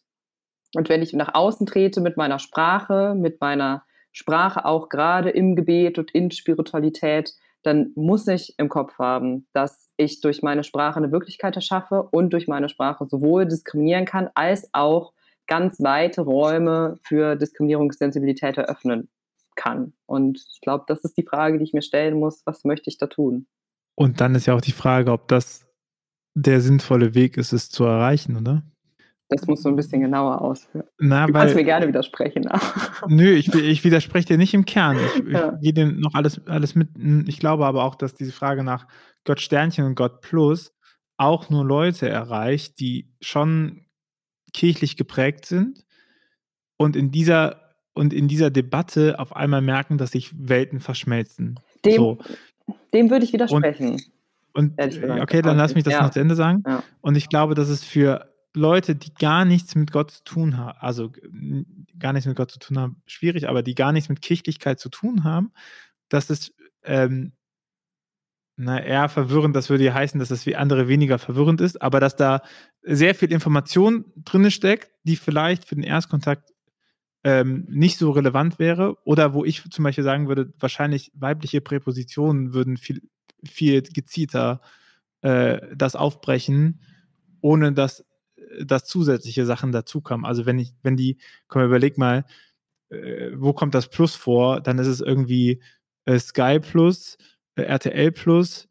Und wenn ich nach außen trete mit meiner Sprache, mit meiner Sprache auch gerade im Gebet und in Spiritualität, dann muss ich im Kopf haben, dass ich durch meine Sprache eine Wirklichkeit erschaffe und durch meine Sprache sowohl diskriminieren kann, als auch ganz weite Räume für Diskriminierungssensibilität eröffnen kann. Und ich glaube, das ist die Frage, die ich mir stellen muss, was möchte ich da tun? Und dann ist ja auch die Frage, ob das der sinnvolle Weg ist, es zu erreichen, oder? Das musst du ein bisschen genauer ausführen. Na, du weil, kannst mir gerne widersprechen. [laughs] nö, ich, ich widerspreche dir nicht im Kern. Ich, ja. ich gehe dir noch alles, alles mit. Ich glaube aber auch, dass diese Frage nach Gott Sternchen und Gott Plus auch nur Leute erreicht, die schon kirchlich geprägt sind und in dieser und in dieser Debatte auf einmal merken, dass sich Welten verschmelzen. Dem, so. dem würde ich widersprechen. Und und okay, dann lass mich das ja. noch zu Ende sagen. Ja. Und ich glaube, dass es für Leute, die gar nichts mit Gott zu tun haben, also gar nichts mit Gott zu tun haben, schwierig, aber die gar nichts mit Kirchlichkeit zu tun haben, dass es ähm, na, eher verwirrend, das würde ja heißen, dass es wie andere weniger verwirrend ist, aber dass da sehr viel Information drin steckt, die vielleicht für den Erstkontakt ähm, nicht so relevant wäre oder wo ich zum Beispiel sagen würde, wahrscheinlich weibliche Präpositionen würden viel viel gezielter äh, das aufbrechen, ohne dass, dass zusätzliche Sachen dazukommen. Also wenn ich, wenn die, komm, überleg mal, äh, wo kommt das Plus vor? Dann ist es irgendwie äh, Sky Plus, äh, RTL Plus,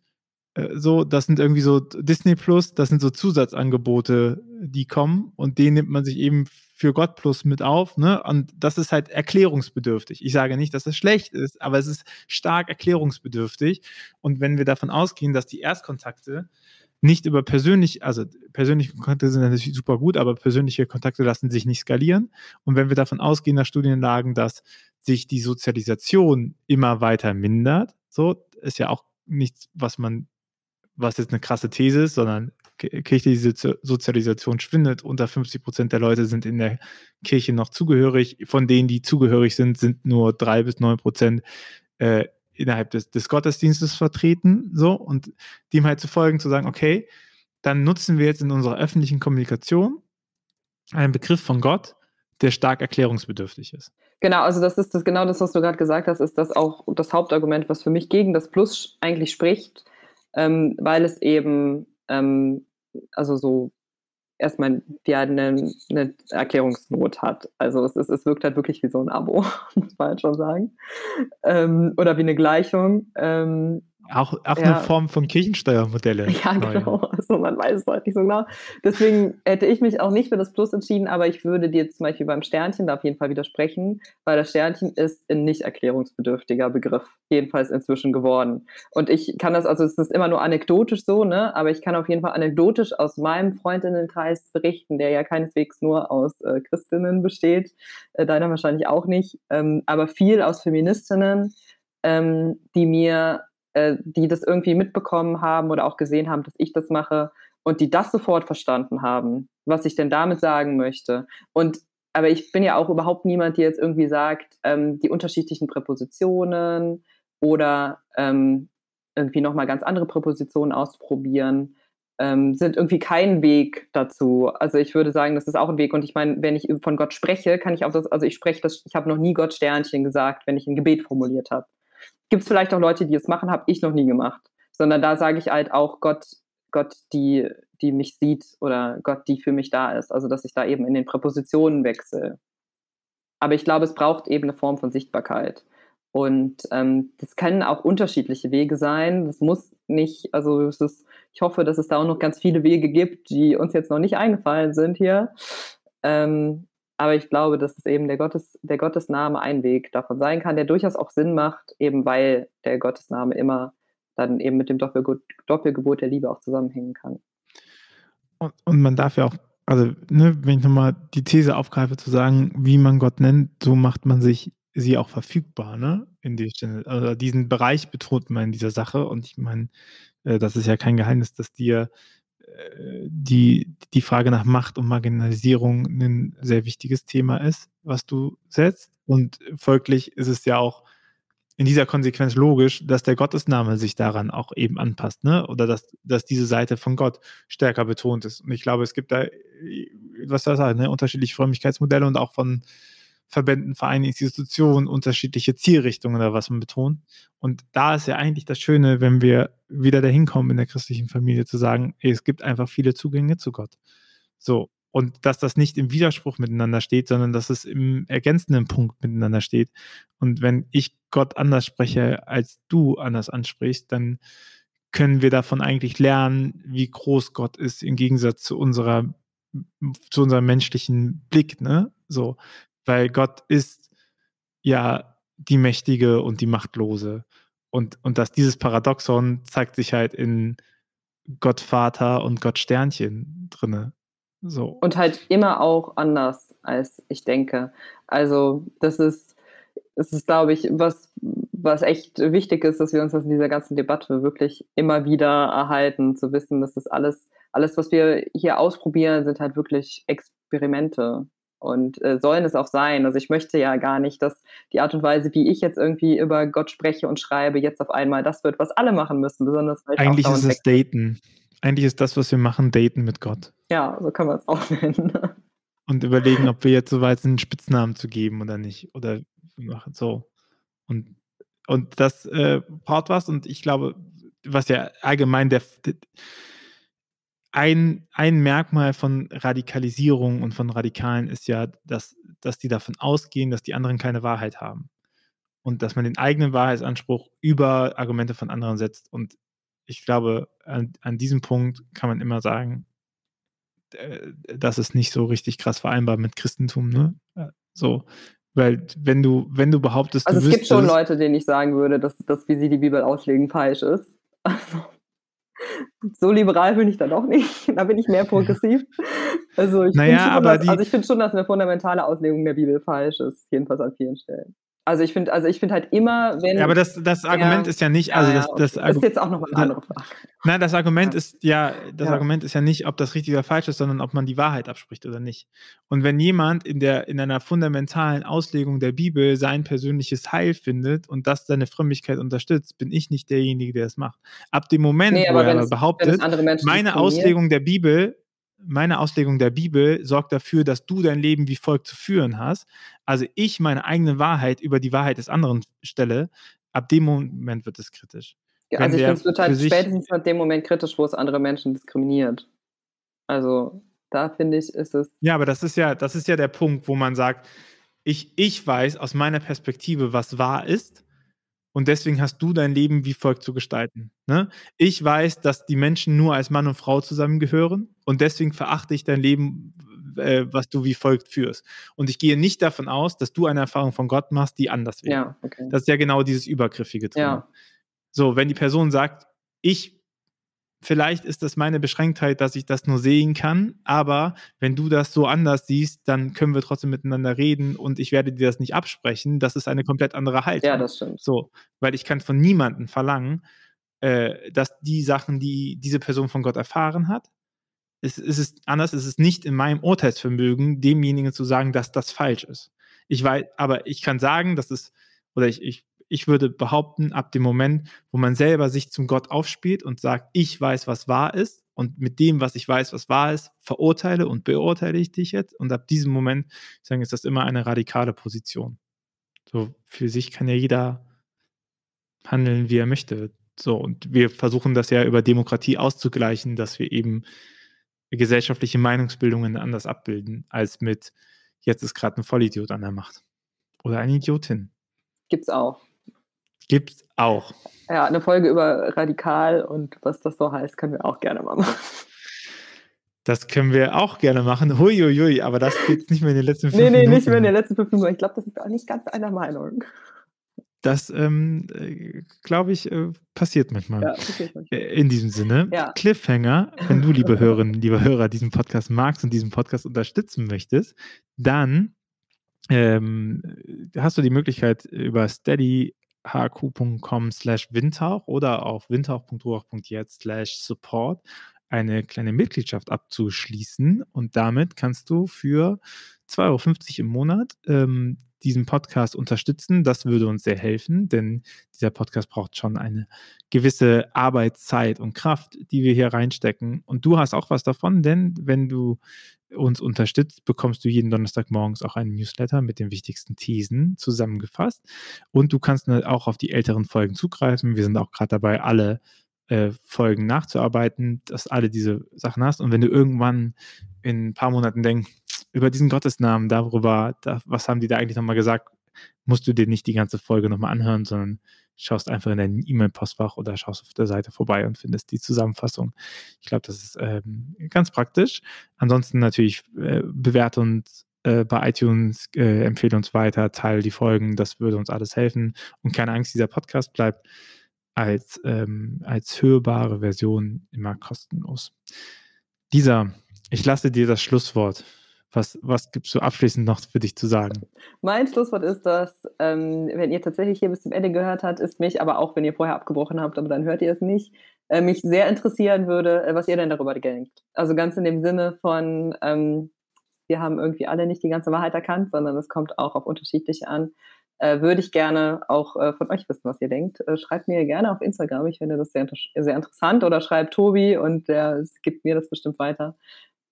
äh, so, das sind irgendwie so Disney Plus, das sind so Zusatzangebote, die kommen und den nimmt man sich eben für Gott Plus mit auf, ne? Und das ist halt erklärungsbedürftig. Ich sage nicht, dass es schlecht ist, aber es ist stark erklärungsbedürftig. Und wenn wir davon ausgehen, dass die Erstkontakte nicht über persönlich, also persönliche Kontakte sind natürlich super gut, aber persönliche Kontakte lassen sich nicht skalieren. Und wenn wir davon ausgehen, nach Studienlagen, dass sich die Sozialisation immer weiter mindert, so ist ja auch nichts, was man, was jetzt eine krasse These ist, sondern kirchliche Sozialisation schwindet. Unter 50 Prozent der Leute sind in der Kirche noch zugehörig. Von denen, die zugehörig sind, sind nur drei bis neun Prozent äh, innerhalb des, des, Gottesdienstes vertreten. So und dem halt zu folgen, zu sagen, okay, dann nutzen wir jetzt in unserer öffentlichen Kommunikation einen Begriff von Gott, der stark erklärungsbedürftig ist. Genau, also das ist das, genau das, was du gerade gesagt hast, ist das auch das Hauptargument, was für mich gegen das Plus eigentlich spricht, ähm, weil es eben ähm, also so erstmal ja eine, eine Erklärungsnot hat. Also es, ist, es wirkt halt wirklich wie so ein Abo, [laughs] muss man halt schon sagen. Ähm, oder wie eine Gleichung. Ähm, auch, auch ja. eine Form von Kirchensteuermodelle. [laughs] Ja, genau. Also man weiß es halt nicht so genau. Deswegen hätte ich mich auch nicht für das Plus entschieden, aber ich würde dir zum Beispiel beim Sternchen da auf jeden Fall widersprechen, weil das Sternchen ist ein nicht erklärungsbedürftiger Begriff, jedenfalls inzwischen geworden. Und ich kann das, also es ist immer nur anekdotisch so, ne? aber ich kann auf jeden Fall anekdotisch aus meinem Freundinnenkreis berichten, der ja keineswegs nur aus äh, Christinnen besteht, äh, deiner wahrscheinlich auch nicht, ähm, aber viel aus Feministinnen, ähm, die mir äh, die das irgendwie mitbekommen haben oder auch gesehen haben, dass ich das mache und die das sofort verstanden haben, was ich denn damit sagen möchte. Und aber ich bin ja auch überhaupt niemand, der jetzt irgendwie sagt, ähm, die unterschiedlichen Präpositionen oder ähm, irgendwie nochmal ganz andere Präpositionen ausprobieren, ähm, sind irgendwie kein Weg dazu. Also ich würde sagen, das ist auch ein Weg. Und ich meine, wenn ich von Gott spreche, kann ich auch das, also ich spreche das, ich habe noch nie Gott Sternchen gesagt, wenn ich ein Gebet formuliert habe. Gibt es vielleicht auch Leute, die es machen, habe ich noch nie gemacht. Sondern da sage ich halt auch Gott, Gott, die, die mich sieht oder Gott, die für mich da ist. Also dass ich da eben in den Präpositionen wechsle. Aber ich glaube, es braucht eben eine Form von Sichtbarkeit. Und ähm, das können auch unterschiedliche Wege sein. Das muss nicht, also ist, ich hoffe, dass es da auch noch ganz viele Wege gibt, die uns jetzt noch nicht eingefallen sind hier. Ähm, aber ich glaube, dass es eben der, Gottes, der Gottesname ein Weg davon sein kann, der durchaus auch Sinn macht, eben weil der Gottesname immer dann eben mit dem Doppelge Doppelgebot der Liebe auch zusammenhängen kann. Und, und man darf ja auch, also ne, wenn ich nochmal die These aufgreife, zu sagen, wie man Gott nennt, so macht man sich sie auch verfügbar, ne? In die Stelle. Also diesen Bereich betont man in dieser Sache. Und ich meine, äh, das ist ja kein Geheimnis, dass dir die, die Frage nach Macht und Marginalisierung ein sehr wichtiges Thema ist, was du setzt. Und folglich ist es ja auch in dieser Konsequenz logisch, dass der Gottesname sich daran auch eben anpasst, ne? Oder dass, dass diese Seite von Gott stärker betont ist. Und ich glaube, es gibt da, was soll ich sagen, ne? unterschiedliche Frömmigkeitsmodelle und auch von Verbänden, Vereinen, Institutionen unterschiedliche Zielrichtungen oder was man betont. Und da ist ja eigentlich das Schöne, wenn wir wieder dahin kommen in der christlichen Familie, zu sagen, es gibt einfach viele Zugänge zu Gott. So. Und dass das nicht im Widerspruch miteinander steht, sondern dass es im ergänzenden Punkt miteinander steht. Und wenn ich Gott anders spreche, als du anders ansprichst, dann können wir davon eigentlich lernen, wie groß Gott ist im Gegensatz zu unserer zu unserem menschlichen Blick, ne? So, weil Gott ist ja die Mächtige und die Machtlose. Und, und dass dieses Paradoxon zeigt sich halt in Gott Vater und Gott Sternchen drinne. So. Und halt immer auch anders, als ich denke. Also, das ist, das ist, glaube ich, was, was echt wichtig ist, dass wir uns das in dieser ganzen Debatte wirklich immer wieder erhalten, zu wissen, dass das alles, alles, was wir hier ausprobieren, sind halt wirklich Experimente und äh, sollen es auch sein. Also ich möchte ja gar nicht, dass die Art und Weise, wie ich jetzt irgendwie über Gott spreche und schreibe, jetzt auf einmal das wird, was alle machen müssen, besonders weil Eigentlich ist es Daten. Eigentlich ist das, was wir machen, Daten mit Gott. Ja, so kann man es auch [laughs] nennen. und überlegen, ob wir jetzt so weit sind, einen Spitznamen zu geben oder nicht. Oder machen so. Und, und das äh, braucht was. Und ich glaube, was ja allgemein der, der ein, ein Merkmal von Radikalisierung und von Radikalen ist ja, dass, dass die davon ausgehen, dass die anderen keine Wahrheit haben. Und dass man den eigenen Wahrheitsanspruch über Argumente von anderen setzt. Und ich glaube, an, an diesem Punkt kann man immer sagen, äh, das ist nicht so richtig krass vereinbar mit Christentum, ne? Äh, so. Weil wenn du, wenn du behauptest, also es gibt schon Leute, denen ich sagen würde, dass das, wie sie die Bibel auslegen, falsch ist. [laughs] Also so liberal bin ich dann auch nicht. Da bin ich mehr progressiv. Also ich naja, finde schon, also find schon, dass eine fundamentale Auslegung der Bibel falsch ist, jedenfalls an vielen Stellen. Also ich finde, also ich finde halt immer, wenn. Ja, aber das, das Argument ja, ist ja nicht, also das, das, das ist jetzt auch noch eine andere Frage. Nein, das Argument ja. ist ja, das Argument ist ja nicht, ob das richtig oder falsch ist, sondern ob man die Wahrheit abspricht oder nicht. Und wenn jemand in der, in einer fundamentalen Auslegung der Bibel sein persönliches Heil findet und das seine Frömmigkeit unterstützt, bin ich nicht derjenige, der es macht. Ab dem Moment, nee, wo er es, behauptet, meine Auslegung der Bibel meine Auslegung der Bibel sorgt dafür, dass du dein Leben wie folgt zu führen hast. Also ich meine eigene Wahrheit über die Wahrheit des anderen stelle. Ab dem Moment wird es kritisch. Ja, also ich finde, es halt spätestens ab dem Moment kritisch, wo es andere Menschen diskriminiert. Also da finde ich, ist es. Ja, aber das ist ja, das ist ja der Punkt, wo man sagt, ich, ich weiß aus meiner Perspektive, was wahr ist und deswegen hast du dein Leben wie folgt zu gestalten. Ne? Ich weiß, dass die Menschen nur als Mann und Frau zusammengehören und deswegen verachte ich dein Leben, äh, was du wie folgt führst. Und ich gehe nicht davon aus, dass du eine Erfahrung von Gott machst, die anders wäre. Ja, okay. Das ist ja genau dieses Übergriffige drin. Ja. So, wenn die Person sagt, ich vielleicht ist das meine Beschränktheit, dass ich das nur sehen kann, aber wenn du das so anders siehst, dann können wir trotzdem miteinander reden und ich werde dir das nicht absprechen. Das ist eine komplett andere Haltung. Ja, das stimmt. So, weil ich kann von niemandem verlangen, äh, dass die Sachen, die diese Person von Gott erfahren hat, es, es ist anders, es ist nicht in meinem Urteilsvermögen, demjenigen zu sagen, dass das falsch ist. Ich weiß, aber ich kann sagen, dass es, oder ich, ich ich würde behaupten, ab dem Moment, wo man selber sich zum Gott aufspielt und sagt, ich weiß, was wahr ist und mit dem, was ich weiß, was wahr ist, verurteile und beurteile ich dich jetzt. Und ab diesem Moment, sagen, ist das immer eine radikale Position. So für sich kann ja jeder handeln, wie er möchte. So, und wir versuchen das ja über Demokratie auszugleichen, dass wir eben gesellschaftliche Meinungsbildungen anders abbilden, als mit jetzt ist gerade ein Vollidiot an der Macht. Oder eine Idiotin. Gibt's auch. Gibt's auch. Ja, eine Folge über radikal und was das so heißt, können wir auch gerne mal machen. Das können wir auch gerne machen. Huiuiui, aber das geht nicht mehr in den letzten fünf Minuten. Nee, nee, nicht mehr in den letzten fünf Minuten. Ich glaube, das ist auch nicht ganz einer Meinung. Das, ähm, äh, glaube ich, äh, passiert manchmal. Ja, passiert manchmal. Äh, in diesem Sinne, ja. Cliffhanger, wenn du, liebe Hörerinnen, liebe Hörer, diesen Podcast magst und diesen Podcast unterstützen möchtest, dann ähm, hast du die Möglichkeit über steadyhq.com slash windhauch oder auf windhauch.ruach.jetzt slash support eine kleine Mitgliedschaft abzuschließen. Und damit kannst du für 2,50 Euro im Monat ähm, diesen Podcast unterstützen. Das würde uns sehr helfen, denn dieser Podcast braucht schon eine gewisse Arbeitszeit und Kraft, die wir hier reinstecken. Und du hast auch was davon, denn wenn du uns unterstützt, bekommst du jeden Donnerstag morgens auch einen Newsletter mit den wichtigsten Thesen zusammengefasst. Und du kannst auch auf die älteren Folgen zugreifen. Wir sind auch gerade dabei, alle äh, Folgen nachzuarbeiten, dass alle diese Sachen hast. Und wenn du irgendwann in ein paar Monaten denkst, über diesen Gottesnamen, darüber, da, was haben die da eigentlich nochmal gesagt, musst du dir nicht die ganze Folge nochmal anhören, sondern schaust einfach in dein E-Mail-Postfach oder schaust auf der Seite vorbei und findest die Zusammenfassung. Ich glaube, das ist ähm, ganz praktisch. Ansonsten natürlich äh, bewerte uns äh, bei iTunes, äh, empfehle uns weiter, teile die Folgen, das würde uns alles helfen. Und keine Angst, dieser Podcast bleibt als, ähm, als hörbare Version immer kostenlos. Dieser, ich lasse dir das Schlusswort. Was, was gibst du abschließend noch für dich zu sagen? Mein Schlusswort ist, dass, ähm, wenn ihr tatsächlich hier bis zum Ende gehört habt, ist mich, aber auch wenn ihr vorher abgebrochen habt, aber dann hört ihr es nicht, äh, mich sehr interessieren würde, äh, was ihr denn darüber denkt. Also ganz in dem Sinne von, ähm, wir haben irgendwie alle nicht die ganze Wahrheit erkannt, sondern es kommt auch auf unterschiedliche an. Äh, würde ich gerne auch äh, von euch wissen, was ihr denkt. Äh, schreibt mir gerne auf Instagram, ich finde das sehr, sehr interessant. Oder schreibt Tobi und der gibt mir das bestimmt weiter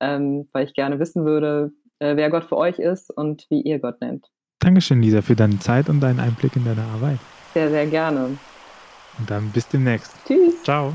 ähm, weil ich gerne wissen würde, äh, wer Gott für euch ist und wie ihr Gott nennt. Dankeschön, Lisa, für deine Zeit und deinen Einblick in deine Arbeit. Sehr, sehr gerne. Und dann bis demnächst. Tschüss. Ciao.